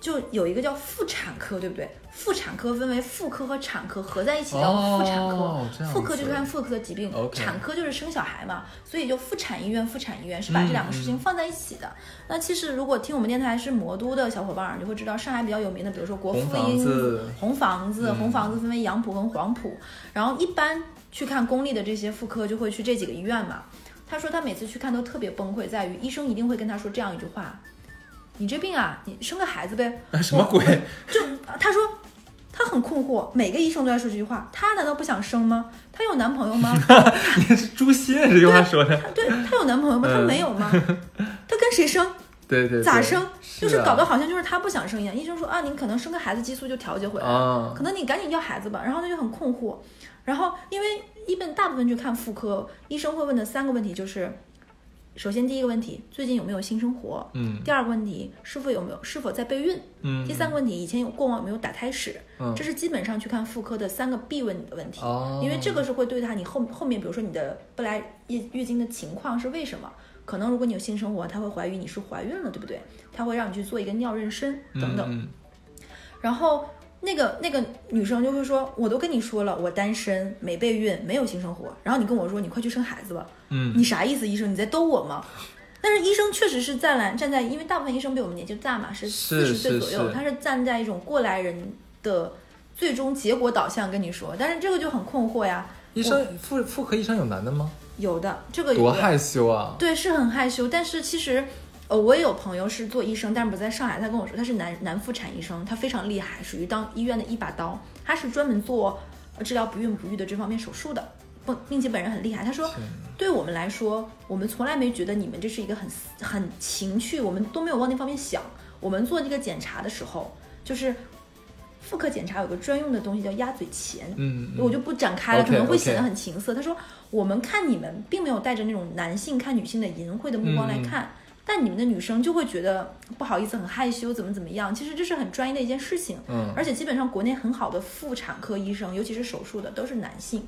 就有一个叫妇产科，对不对？妇产科分为妇科和产科合在一起叫妇产科，妇科就是看妇科的疾病产科就是生小孩嘛，所以就妇产医院、妇产医院是把这两个事情放在一起的。那其实如果听我们电台是魔都的小伙伴儿，你就会知道上海比较有名的，比如说国妇婴子红房子，嗯红房子分为杨浦跟黄浦，然后一般去看公立的这些妇科就会去这几个医院嘛。他说他每次去看都特别崩溃，在于医生一定会跟他说这样一句话：“你这病啊，你生个孩子呗。”什么鬼？就他说他很困惑，每个医生都在说这句话，他难道不想生吗？他有男朋友吗？你是诛心这句话说的，对他有男朋友吗？他嗯没有吗？他跟谁生？对对对，咋生？就是啊搞得好像就是他不想生一样。医生说啊，你可能生个孩子激素就调节回来了，啊可能你赶紧要孩子吧。然后他就很困惑。然后因为一般大部分去看妇科，医生会问的三个问题就是：首先第一个问题，最近有没有性生活？嗯第二个问题，是否有没有是否在备孕？嗯，第三个问题，以前有过往有没有打胎史？嗯这是基本上去看妇科的三个必问的问题。哦，因为这个是会对他你后后面，比如说你的不来月月经的情况是为什么？可能如果你有性生活，他会怀疑你是怀孕了，对不对？他会让你去做一个尿妊娠等等。嗯然后那个那个女生就会说，我都跟你说了，我单身，没备孕，没有性生活，然后你跟我说你快去生孩子吧，嗯你啥意思？医生你在逗我吗？但是医生确实是站来站在，因为大部分医生比我们年纪大嘛，是四十岁左右，是他是站在一种过来人的最终结果导向跟你说，但是这个就很困惑呀。医生妇妇科医生有男的吗？有的，这个有的多害羞啊！对，是很害羞。但是其实，呃，我也有朋友是做医生，但是不在上海。他跟我说他是男男妇产医生，他非常厉害，属于当医院的一把刀。他是专门做呃治疗不孕不育的这方面手术的，不，并且本人很厉害。他说，对我们来说，我们从来没觉得你们这是一个很很情趣，我们都没有往那方面想。我们做这个检查的时候，就是妇科检查有个专用的东西叫鸭嘴钳，嗯，嗯我就不展开了可能会显得很情色。他说，我们看你们并没有带着那种男性看女性的淫秽的目光来看，但你们的女生就会觉得不好意思、很害羞，怎么怎么样。其实这是很专业的一件事情，嗯而且基本上国内很好的妇产科医生，尤其是手术的，都是男性。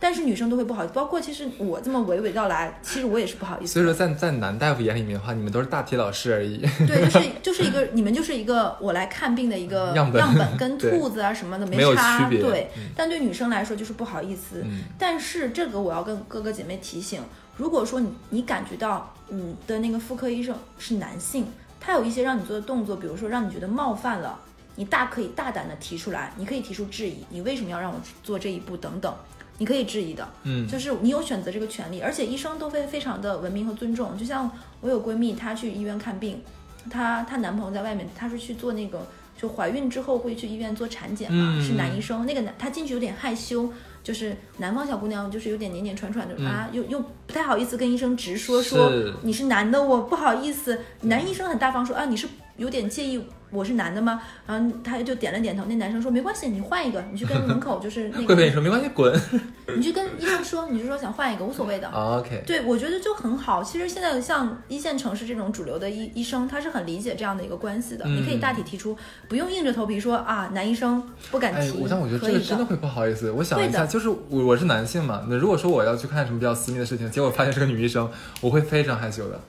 但是女生都会不好意思，包括其实我这么娓娓道来，其实我也是不好意思所以。说在在男大夫眼里面的话，你们都是大体老师而已。对，就是就是一个你们就是一个我来看病的一个样本 跟兔子啊什么的没差。对，嗯但对女生来说就是不好意思。嗯但是这个我要跟哥哥姐妹提醒，如果说你你感觉到你的那个妇科医生是男性，他有一些让你做的动作，比如说让你觉得冒犯了，你大可以大胆的提出来，你可以提出质疑，你为什么要让我做这一步等等。你可以质疑的，嗯，就是你有选择这个权利，而且医生都会非常的文明和尊重。就像我有闺蜜，她去医院看病，她她男朋友在外面，她是去做那个，就怀孕之后会去医院做产检嘛，嗯是男医生。那个男他进去有点害羞，就是南方小姑娘，就是有点黏黏喘喘的、嗯啊，又又不太好意思跟医生直说说你是男的，我不好意思。男医生很大方说啊，你是有点介意我是男的吗？然后他就点了点头。那男生说没关系，你换一个，你去跟门口就是那会跟你，说没关系，滚。你去跟医生说，你就说想换一个，无所谓的。OK，对，我觉得就很好。其实现在像一线城市这种主流的医医生，他是很理解这样的一个关系的。嗯你可以大体提出，不用硬着头皮说啊，男医生不敢提。，哎我但我觉得这个真的会不好意思。我想一下，就是我我是男性嘛，那如果说我要去看什么比较私密的事情，结果发现是个女医生，我会非常害羞的。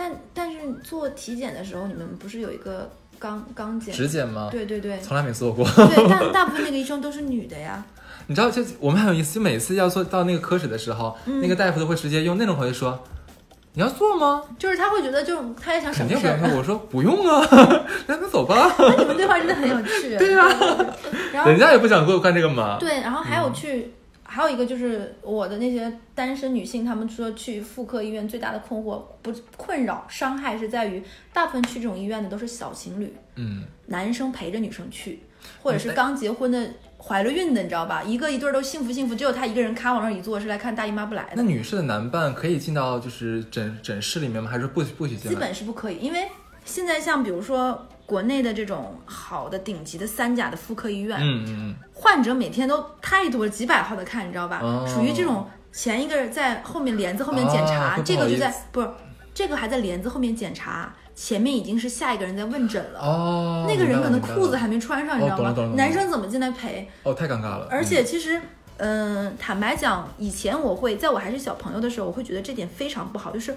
但但是做体检的时候，你们不是有一个肛肛检？指检吗？对对对从来没做过。对，但大部分那个医生都是女的呀。你知道，就我们很有意思，就每次要做到那个科室的时候，嗯那个大夫都会直接用那种口气说：“你要做吗就是他会觉得，就是他也想？”省事儿。肯定不要说。我说不用啊，那那走吧。那你们对话真的很有趣。对啊然后人家也不想给我干这个嘛。对，然后还有去，还有一个就是我的那些单身女性，她们说去妇科医院最大的困惑不困扰伤害是在于，大部分去这种医院的都是小情侣，嗯，男生陪着女生去，或者是哎刚结婚的。怀了孕的，你知道吧？一个一对儿都幸福幸福，只有她一个人咔往那儿一坐，是来看大姨妈不来的。那女士的男伴可以进到就是诊诊室里面吗？还是不不许进基？本是不可以，因为现在像比如说国内的这种好的顶级的三甲的妇科医院，嗯嗯患者每天都太多了，几百号的看，你知道吧？哦属于这种前一个在后面帘子后面检查，啊这个就在不是这个还在帘子后面检查，前面已经是下一个人在问诊嗯，了。哦，那个人可能裤子还没穿上，你知道吗男生怎么进来陪？哦，太尴尬了。而且其实，嗯、坦白讲，以前我会在我还是小朋友的时候，我会觉得这点非常不好，就是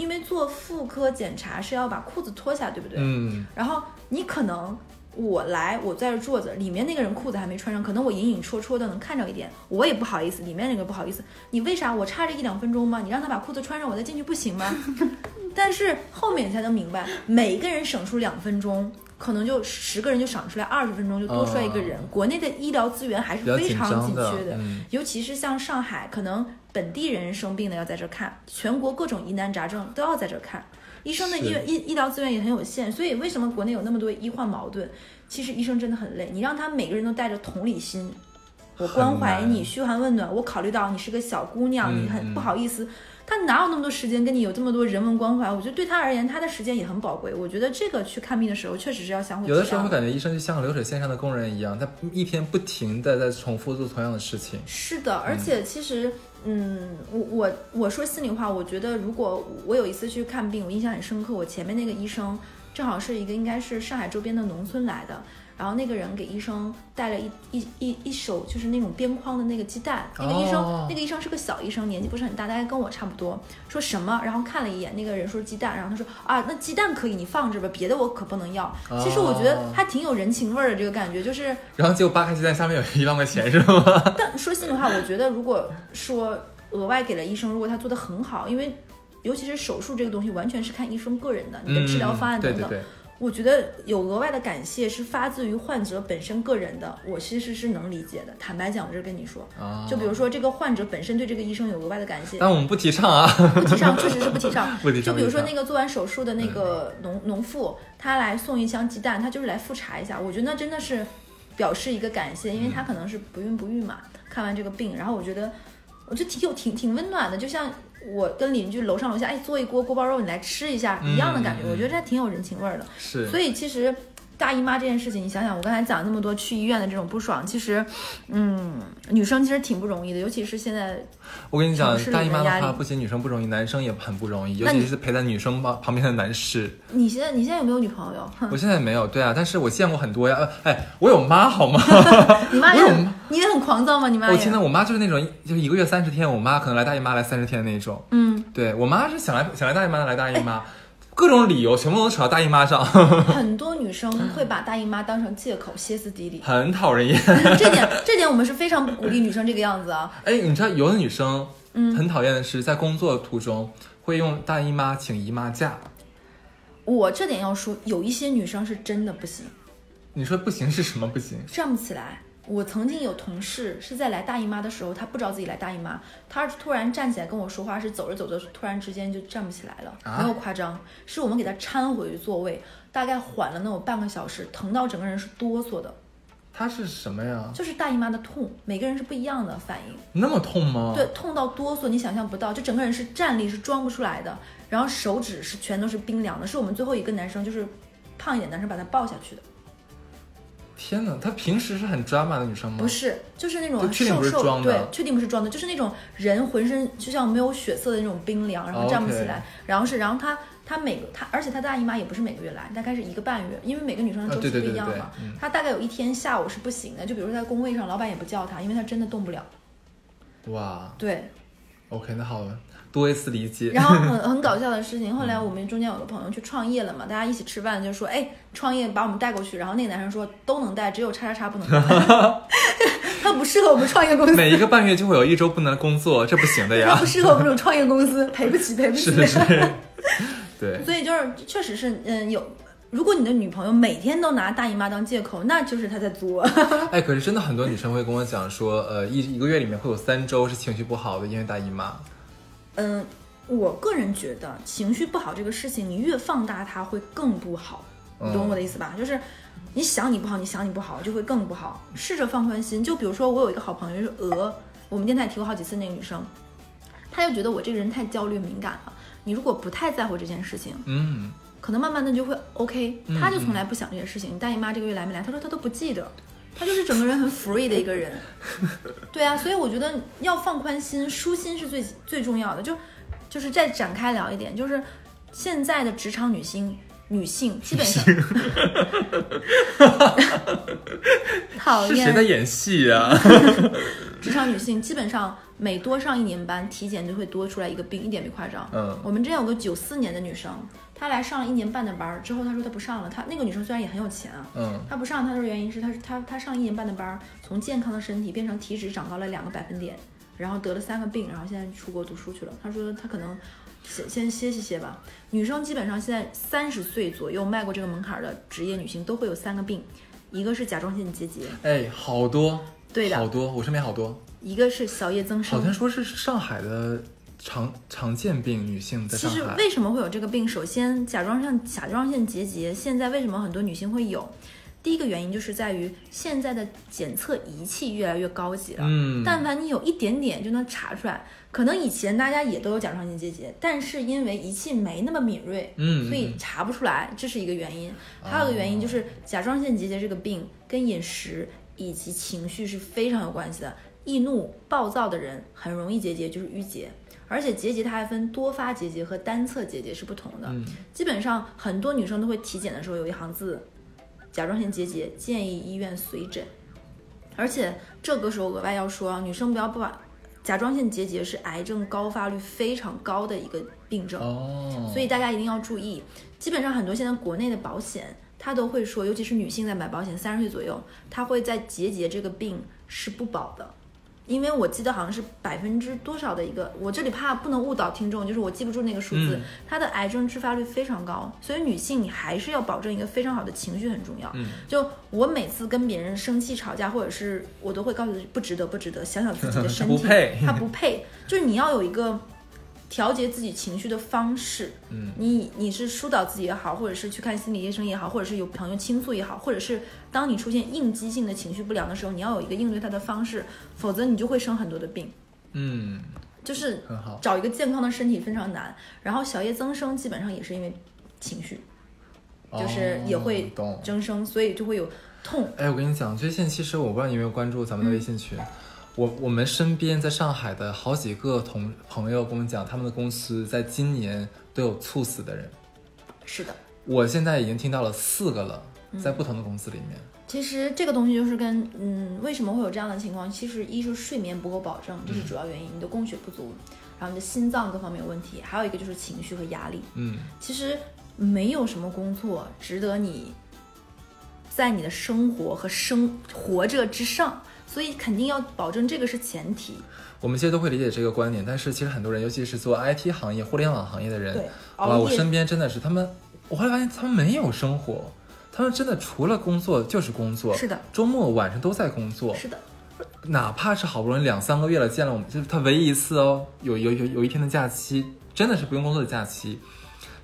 因为做妇科检查是要把裤子脱下，对不对？嗯，然后你可能我来，我在这坐着，里面那个人裤子还没穿上，可能我隐隐绰绰的能看着一点，我也不好意思，里面那个不好意思，你为啥我差这一两分钟吗？你让他把裤子穿上，我再进去不行吗？但是后面你才能明白，每一个人省出两分钟。可能就十个人就省出来二十分钟，就多出来一个人。国内的医疗资源还是非常紧缺的，嗯尤其是像上海，可能本地人生病的要在这儿看，全国各种疑难杂症都要在这儿看。医生的医院医医疗资源也很有限，所以为什么国内有那么多医患矛盾？其实医生真的很累，你让他每个人都带着同理心，我关怀你，嘘寒问暖，我考虑到你是个小姑娘，嗯你很嗯不好意思。他哪有那么多时间跟你有这么多人文关怀？我觉得对他而言，他的时间也很宝贵。我觉得这个去看病的时候，确实是要相互有的时候会感觉医生就像流水线上的工人一样，他一天不停的在重复做同样的事情。是的，而且其实，嗯，嗯我我我说心里话，我觉得如果我有一次去看病，我印象很深刻，我前面那个医生正好是一个应该是上海周边的农村来的，然后那个人给医生带了一一一一手就是那种边框的那个鸡蛋，那个医生、哦那个医生是个小医生，年纪不是很大，大概跟我差不多，说什么，然后看了一眼，那个人说鸡蛋，然后他说啊，那鸡蛋可以你放着吧，别的我可不能要。其实我觉得哦还挺有人情味儿的，这个感觉就是。然后结果扒开鸡蛋下面有一万块钱是吗？但说心里话，我觉得如果说额外给了医生，如果他做的很好，因为尤其是手术这个东西，完全是看医生个人的，你的治疗方案等等。嗯对对对，我觉得有额外的感谢是发自于患者本身个人的，我其实是能理解的。坦白讲，我这跟你说，啊，就比如说这个患者本身对这个医生有额外的感谢，但我们不提倡啊，不提倡，确实是不提倡。不提倡。就比如说那个做完手术的那个农农妇，她来送一箱鸡蛋，她就是来复查一下。我觉得那真的是表示一个感谢，因为她可能是不孕不育嘛，看完这个病，然后我觉得，我觉得挺有挺挺温暖的，就像我跟邻居楼上楼下，哎，做一锅锅包肉，你来吃一下一样的感觉，嗯我觉得这还挺有人情味儿的。是，所以其实大姨妈这件事情，你想想，我刚才讲那么多去医院的这种不爽，其实，嗯，女生其实挺不容易的，尤其是现在我跟你讲大姨妈的话，不仅女生不容易，男生也很不容易，尤其是陪在女生旁旁边的男士。你现在你现在有没有女朋友？我现在没有，对啊，但是我见过很多呀。呃哎，我有妈好吗？你妈 有很，你也很狂躁吗？你妈？我天呐，我妈就是那种，就是一个月三十天，我妈可能来大姨妈来三十天的那种。嗯，对我妈是想来想来大姨妈来大姨妈，各种理由全部都扯到大姨妈上，很多女生会把大姨妈当成借口，歇斯底里。很讨人厌。这点，这点我们是非常不鼓励女生这个样子啊。哎，你知道有的女生，嗯很讨厌的是在工作途中会用大姨妈请姨妈假。我这点要说，有一些女生是真的不行，你说不行是什么不行？站不起来。我曾经有同事是在来大姨妈的时候，她不知道自己来大姨妈，她突然站起来跟我说话，是走着走着突然之间就站不起来了，啊没有夸张，是我们给她搀回座位，大概缓了能有半个小时，疼到整个人是哆嗦的，它是什么呀？就是大姨妈的痛，每个人是不一样的反应。那么痛吗？对，，痛到哆嗦，你想象不到，就整个人是站立是装不出来的，然后手指是全都是冰凉的，是我们最后一个男生，就是胖一点男生把他抱下去的，天哪，她平时是很 drama 的女生吗？不是，就是那种就确定瘦瘦，不是装的对，确定不是装的，就是那种人浑身就像没有血色的那种冰凉，然后站不起来然后是，然后她她每个她，而且她大姨妈也不是每个月来，大概是一个半月，因为每个女生的周期不一样嘛，对嗯大概有一天下午是不行的，就比如说在工位上，老板也不叫她，因为她真的动不了，哇。对，，OK，那好了，多一次理解。然后很 很搞笑的事情，后来我们中间有个朋友去创业了嘛，大家一起吃饭就说，哎，创业把我们带过去，然后那个男生说都能带，只有叉叉叉不能带，他不适合我们创业公司，每一个半月就会有一周不能工作，这不行的呀他不。适合我们这种创业公司，赔不起，赔不起。是是，对，所以就是确实是，嗯，有。如果你的女朋友每天都拿大姨妈当借口，那就是她在作。哎，可是真的很多女生会跟我讲说，呃，一一个月里面会有三周是情绪不好的，因为大姨妈。嗯，我个人觉得情绪不好这个事情，你越放大它会更不好，你懂我的意思吧？就是你想你不好，你想你不好，就会更不好。试着放宽心，就比如说我有一个好朋友，就是鹅，我们电台提过好几次那个女生，她就觉得我这个人太焦虑敏感了。你如果不太在乎这件事情，嗯，可能慢慢的就会 OK。嗯她就从来不想这些事情。你大姨妈这个月来没来？她说她都不记得。她就是整个人很 free 的一个人，对啊，所以我觉得要放宽心，舒心是最最重要的。就就是再展开聊一点，就是现在的职场女性，女性基本上。讨厌。谁在演戏啊、职场女性，基本上每多上一年班，体检就会多出来一个病，一点没夸张。嗯。我们之前有个九四年的女生，她来上了一年半的班儿之后，她说她不上了。她那个女生虽然也很有钱啊，嗯，她不上，她的原因是她她她上一年半的班儿，从健康的身体变成体脂长高了两个百分点，然后得了三个病，然后现在出国读书去了。她说她可能先先歇息歇吧。女生基本上现在三十岁左右迈过这个门槛儿的职业女性都会有三个病，一个是甲状腺结节，哎，好多，对的好多，我身边好多，一个是小叶增生。好像说是上海的常常见病，女性在其实。为什么会有这个病？首先，甲状腺甲状腺结节现在为什么很多女性会有？第一个原因就是在于现在的检测仪器越来越高级了，嗯，但凡你有一点点就能查出来。可能以前大家也都有甲状腺结节，但是因为仪器没那么敏锐，嗯，所以查不出来，这是一个原因。还有一个原因就是甲状腺结节这个病跟饮食以及情绪是非常有关系的。易怒、暴躁的人很容易结节，就是郁结。而且结节它还分多发结节和单侧结节是不同的。嗯基本上很多女生都会体检的时候有一行字：甲状腺结节，建议医院随诊。而且这个时候额外要说啊，女生不要把甲状腺结节是癌症高发率非常高的一个病症。哦，所以大家一定要注意。基本上很多现在国内的保险，它都会说，尤其是女性在买保险，三十岁左右，它会在结节这个病是不保的。因为我记得好像是百分之多少的一个，我这里怕不能误导听众，就是我记不住那个数字，嗯。它的癌症致发率非常高，所以女性你还是要保证一个非常好的情绪很重要。嗯。就我每次跟别人生气吵架，或者是我都会告诉不值得，不值得，想想自己的身体，不配。它不配，就是你要有一个调节自己情绪的方式。嗯，你你是疏导自己也好，或者是去看心理医生也好，或者是有朋友倾诉也好，或者是当你出现应激性的情绪不良的时候，你要有一个应对它的方式，否则你就会生很多的病。嗯，就是很好。找一个健康的身体非常难。然后小叶增生基本上也是因为情绪，就是也会。增生，所以就会有痛。哎，我跟你讲，最近其实我不知道你有没有关注咱们的微信群，我我们身边在上海的好几个同朋友跟我们讲，他们的公司在今年都有猝死的人。是的，我现在已经听到了四个了，在不同的公司里面。其实这个东西就是跟嗯，为什么会有这样的情况？其实一是睡眠不够保证，这是主要原因，你的供血不足，然后你的心脏各方面有问题，还有一个就是情绪和压力。嗯，其实没有什么工作值得你在你的生活和生活着之上，所以肯定要保证这个是前提。我们其实都会理解这个观点，但是其实很多人，尤其是做 IT 行业、互联网行业的人，对，哇，我身边真的是他们，我后来发现他们没有生活，他们真的除了工作就是工作，是的，周末晚上都在工作，是的，哪怕是好不容易两三个月了见了我们，就是他唯一一次哦，有有有有一天的假期，真的是不用工作的假期。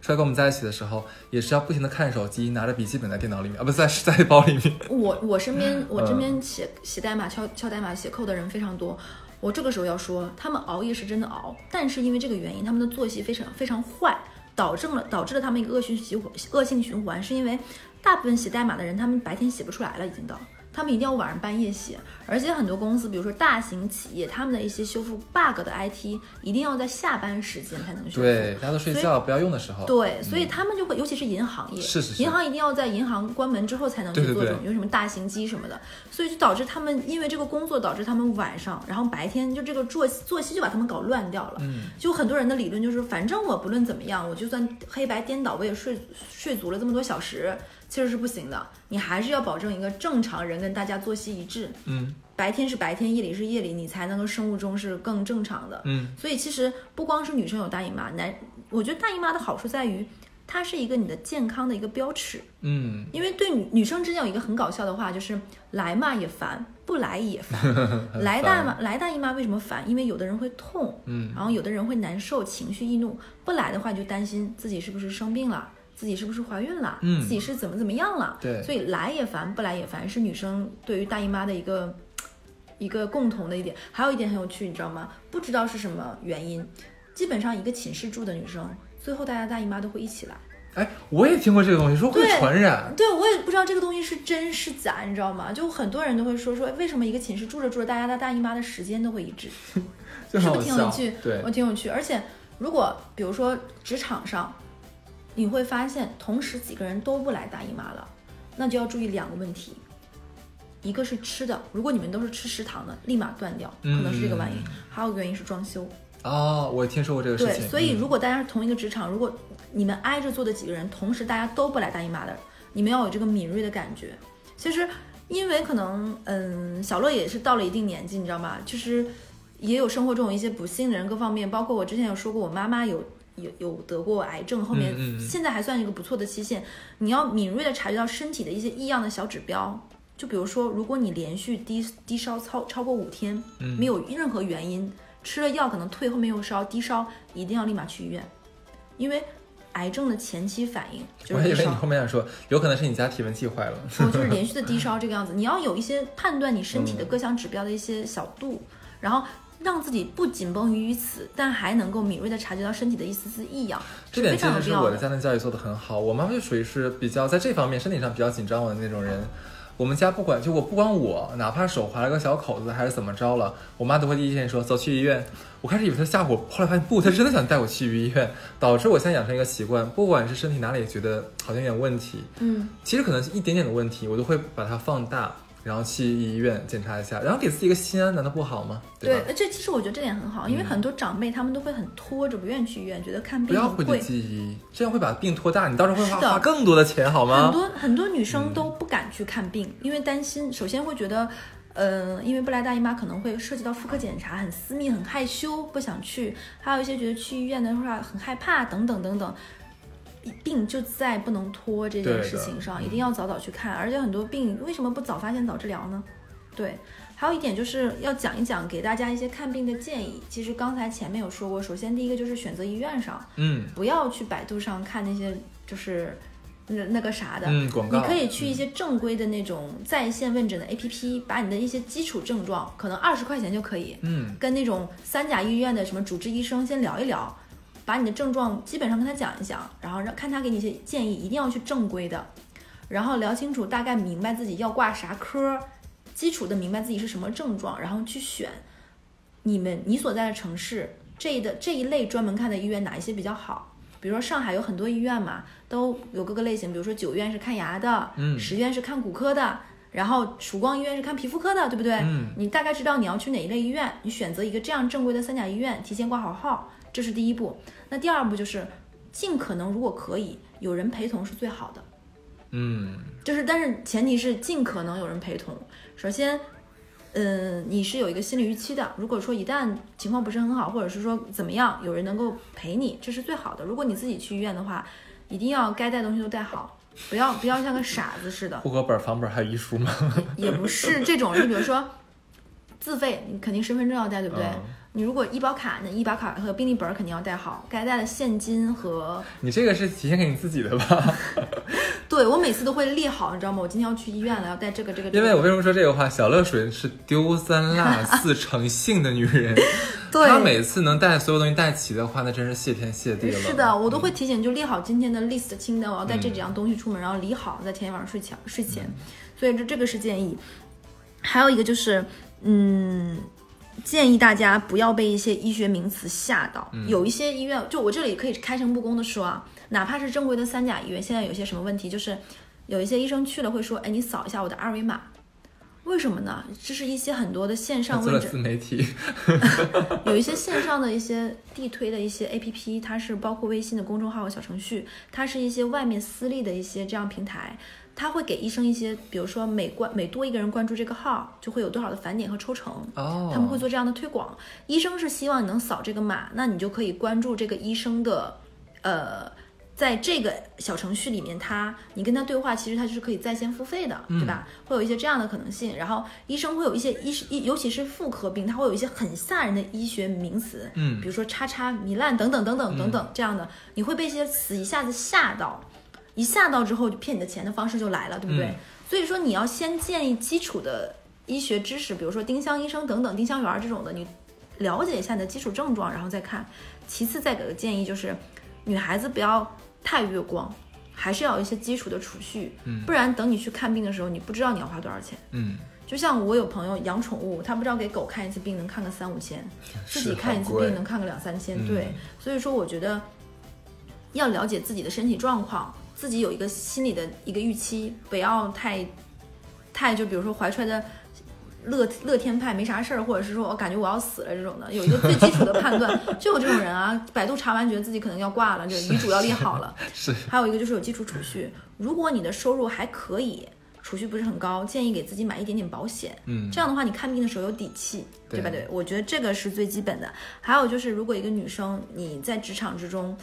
出来跟我们在一起的时候，也是要不停的看手机，拿着笔记本在电脑里面 啊，不在在包里面。我我身边我嗯这边写写代码、敲敲代码、写扣的人非常多。我这个时候要说，他们熬夜是真的熬，但是因为这个原因，他们的作息非常非常坏，导致了导致了他们一个恶性循环恶性循环，是因为大部分写代码的人，他们白天写不出来了，已经到。他们一定要晚上半夜写，而且很多公司，比如说大型企业，他们的一些修复 bug 的 IT，一定要在下班时间才能修复。对，大家都睡觉不要用的时候。对，所以他们就会，尤其是银行业，是是是银行一定要在银行关门之后才能去做这种，有什么大型机什么的，所以就导致他们因为这个工作导致他们晚上，然后白天就这个作息作息就把他们搞乱掉了。嗯，就很多人的理论就是，反正我不论怎么样，我就算黑白颠倒，我也睡睡足了这么多小时，其实是不行的。你还是要保证一个正常人跟大家作息一致，嗯白天是白天，夜里是夜里，你才能够生物钟是更正常的。嗯，所以其实不光是女生有大姨妈，男，我觉得大姨妈的好处在于，它是一个你的健康的一个标尺。嗯，因为对女女生之间有一个很搞笑的话，就是来嘛也烦，不来也烦。来大妈来大姨妈为什么烦？因为有的人会痛，嗯然后有的人会难受，情绪易怒。不来的话，你就担心自己是不是生病了。自己是不是怀孕了？嗯自己是怎么怎么样了？对所以来也烦，不来也烦，是女生对于大姨妈的一个一个共同的一点。还有一点很有趣，你知道吗？不知道是什么原因，基本上一个寝室住的女生，最后大家大姨妈都会一起来。哎，我也听过这个东西，说会传染。对，我也不知道这个东西是真是假，你知道吗？就很多人都会说说，为什么一个寝室住着住着，大家的大姨妈的时间都会一致，是不是挺有趣？对我，挺有趣。而且，如果比如说职场上，你会发现同时几个人都不来大姨妈了，那就要注意两个问题。一个是吃的，如果你们都是吃食堂的，立马断掉，可能是这个原因。还有一个原因是装修，哦，我听说过这个事对，情。所以嗯如果大家是同一个职场，如果你们挨着坐的几个人，同时大家都不来大姨妈的，你们要有这个敏锐的感觉。其实，因为可能，嗯，小乐也是到了一定年纪，你知道吗？就是也有生活中有一些不幸的人，各方面，包括我之前有说过，我妈妈有有有得过癌症，后面现在还算一个不错的期限。你要敏锐的察觉到身体的一些异样的小指标。就比如说，如果你连续低低烧超超过五天，嗯没有任何原因，吃了药可能退后面又烧，低烧一定要立马去医院，因为癌症的前期反应就我还以为你后面想说，有可能是你家体温计坏了。然后就是连续的低 烧这个样子。你要有一些判断你身体的嗯各项指标的一些小度，然后让自己不紧绷于于此，但还能够敏锐的察觉到身体的一丝丝异样，这点其实是。我的家庭教育做得很好。我妈妈就属于是比较在这方面身体上比较紧张我的那种人。我们家不管就我不管我，哪怕手划了个小口子还是怎么着了，我妈都会第一时间说走去医院。我开始以为她吓唬我，后来发现不，她真的想带我去医院，导致我现在养成一个习惯，不管是身体哪里觉得好像有点问题，嗯，其实可能是一点点的问题，我都会把它放大，然后去医院检查一下，然后给自己一个心安，难道不好吗？吧？，对呃这其实我觉得这点很好，因为很多长辈他们都会很拖着，不愿意去医院，觉得看不要讳疾这样会把病拖大，你到时候会花花更多的钱，好吗？很多很多女生都不敢去看病，因为担心，首先会觉得，呃，因为不来大姨妈可能会涉及到妇科检查，很私密，很害羞，不想去；还有一些觉得去医院的话很害怕，等等等等。病就在不能拖这件事情上，一定要早早去看。而且很多病为什么不早发现早治疗呢？对，还有一点就是要讲一讲，给大家一些看病的建议。其实刚才前面有说过，首先第一个就是选择医院上，嗯不要去百度上看那些就是那那个啥的。嗯，广告你可以去一些正规的那种在线问诊的 APP，把你的一些基础症状，可能二十块钱就可以，嗯跟那种三甲医院的什么主治医生先聊一聊，把你的症状基本上跟他讲一讲，然后让看他给你一些建议，一定要去正规的，然后聊清楚，大概明白自己要挂啥科，基础的明白自己是什么症状，然后去选你们你所在的城市这一的这一类专门看的医院哪一些比较好。比如说上海有很多医院嘛，都有各个类型，比如说九院是看牙的，嗯十院是看骨科的，然后曙光医院是看皮肤科的，对不对？嗯你大概知道你要去哪一类医院，你选择一个这样正规的三甲医院，提前挂好号，这是第一步。那第二步就是尽可能，如果可以，有人陪同是最好的。嗯就是，但是前提是尽可能有人陪同。首先，嗯，你是有一个心理预期的。如果说一旦情况不是很好，或者是说怎么样，有人能够陪你，这是最好的。如果你自己去医院的话，一定要该带东西都带好，不要不要像个傻子似的，户口本、房本还有遗书吗？也不是这种，就比如说自费，你肯定身份证要带，对不对？嗯你如果医保卡，那医保卡和病历本肯定要带好，该带的现金和你这个是体现给你自己的吧？对我每次都会列好，你知道吗？我今天要去医院了，要带这个这个。因为我为什么说这个话？小乐水是丢三落四成性的女人，对她每次能带所有东西带齐的话，那真是谢天谢地了。是的，我都会提醒，就列好今天的 list 清单，我要带这几样东西出门，然后理好，在前天晚上睡前睡前。所以这这个是建议。还有一个就是，嗯，建议大家不要被一些医学名词吓到。有一些医院，就我这里可以开诚布公的说啊，哪怕是正规的三甲医院，现在有些什么问题，就是有一些医生去了会说，哎，你扫一下我的二维码。为什么呢？这是一些很多的线上位置 自媒体，有一些线上的一些地推的一些 APP，它是包括微信的公众号和小程序，它是一些外面私立的一些这样平台，它会给医生一些，比如说每关每多一个人关注这个号，就会有多少的返点和抽成。哦，他们会做这样的推广。医生是希望你能扫这个码，那你就可以关注这个医生的，呃，在这个小程序里面他，你跟他对话，其实他就是可以在线付费的，对吧？会有一些这样的可能性。然后医生会有一些医医，尤其是妇科病，他会有一些很吓人的医学名词，嗯比如说叉叉糜烂等等等等等等这样的，你会被一些词一下子吓到，一下到之后就骗你的钱的方式就来了，对不对？嗯所以说你要先建立基础的医学知识，比如说丁香医生等等、丁香园这种的，你了解一下你的基础症状，然后再看。其次再给个建议就是，女孩子不要太月光，还是要有一些基础的储蓄，嗯不然等你去看病的时候，你不知道你要花多少钱。嗯，就像我有朋友养宠物，他不知道给狗看一次病能看个三五千，自己看一次病能看个两三千。嗯对，所以说我觉得要了解自己的身体状况，自己有一个心理的一个预期，不要太太就比如说怀揣的。乐乐天派没啥事儿，或者是说我感觉我要死了这种的，有一个最基础的判断，就有这种人啊。百度查完觉得自己可能要挂了，这遗嘱要立好了。是还有一个就是有基础储蓄，如果你的收入还可以，储蓄不是很高，建议给自己买一点点保险。嗯这样的话你看病的时候有底气，对吧？对对，我觉得这个是最基本的。还有就是，如果一个女生你在职场之中，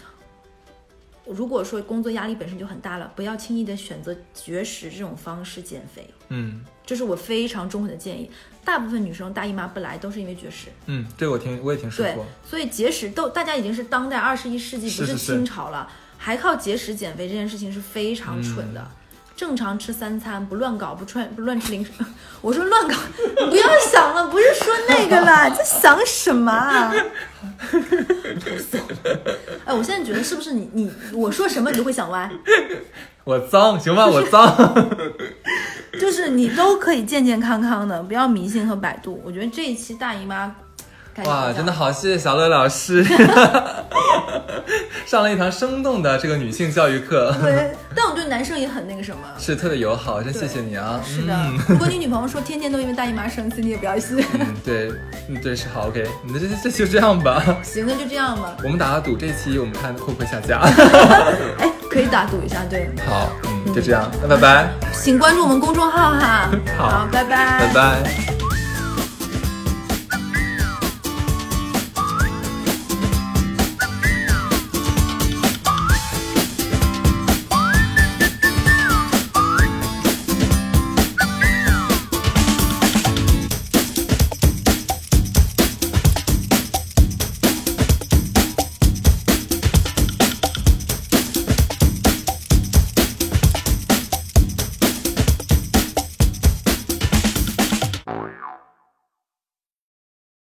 如果说工作压力本身就很大了，不要轻易的选择绝食这种方式减肥，嗯这是我非常中肯的建议。大部分女生大姨妈不来都是因为绝食。嗯，这个我听我也听说对过，，所以节食都大家已经是当代二十一世纪，不是清朝了，还靠节食减肥这件事情是非常蠢的。嗯正常吃三餐，不乱搞，不穿不乱吃零食。我说乱搞，你 不要想了，不是说那个啦，在想什么哎，我现在觉得是不是你你我说什么你都会想歪，我脏行吧，我脏。就是你都可以健健康康的，不要迷信和百度。我觉得这一期大姨妈，哇，真的好，谢谢小乐老师，上了一堂生动的这个女性教育课，对，但我对男生也很那个什么。是特别友好，真谢谢你啊。是的嗯，如果你女朋友说天天都因为大姨妈生气，你也不要信。嗯，对，嗯对是好，OK，那这这就这样吧。行，那就这样吧。我们打个赌，这期我们看会不会下架。哎，可以打赌一下，对，好，嗯，就这样，那拜拜，请关注我们公众号哈。好拜拜，拜拜。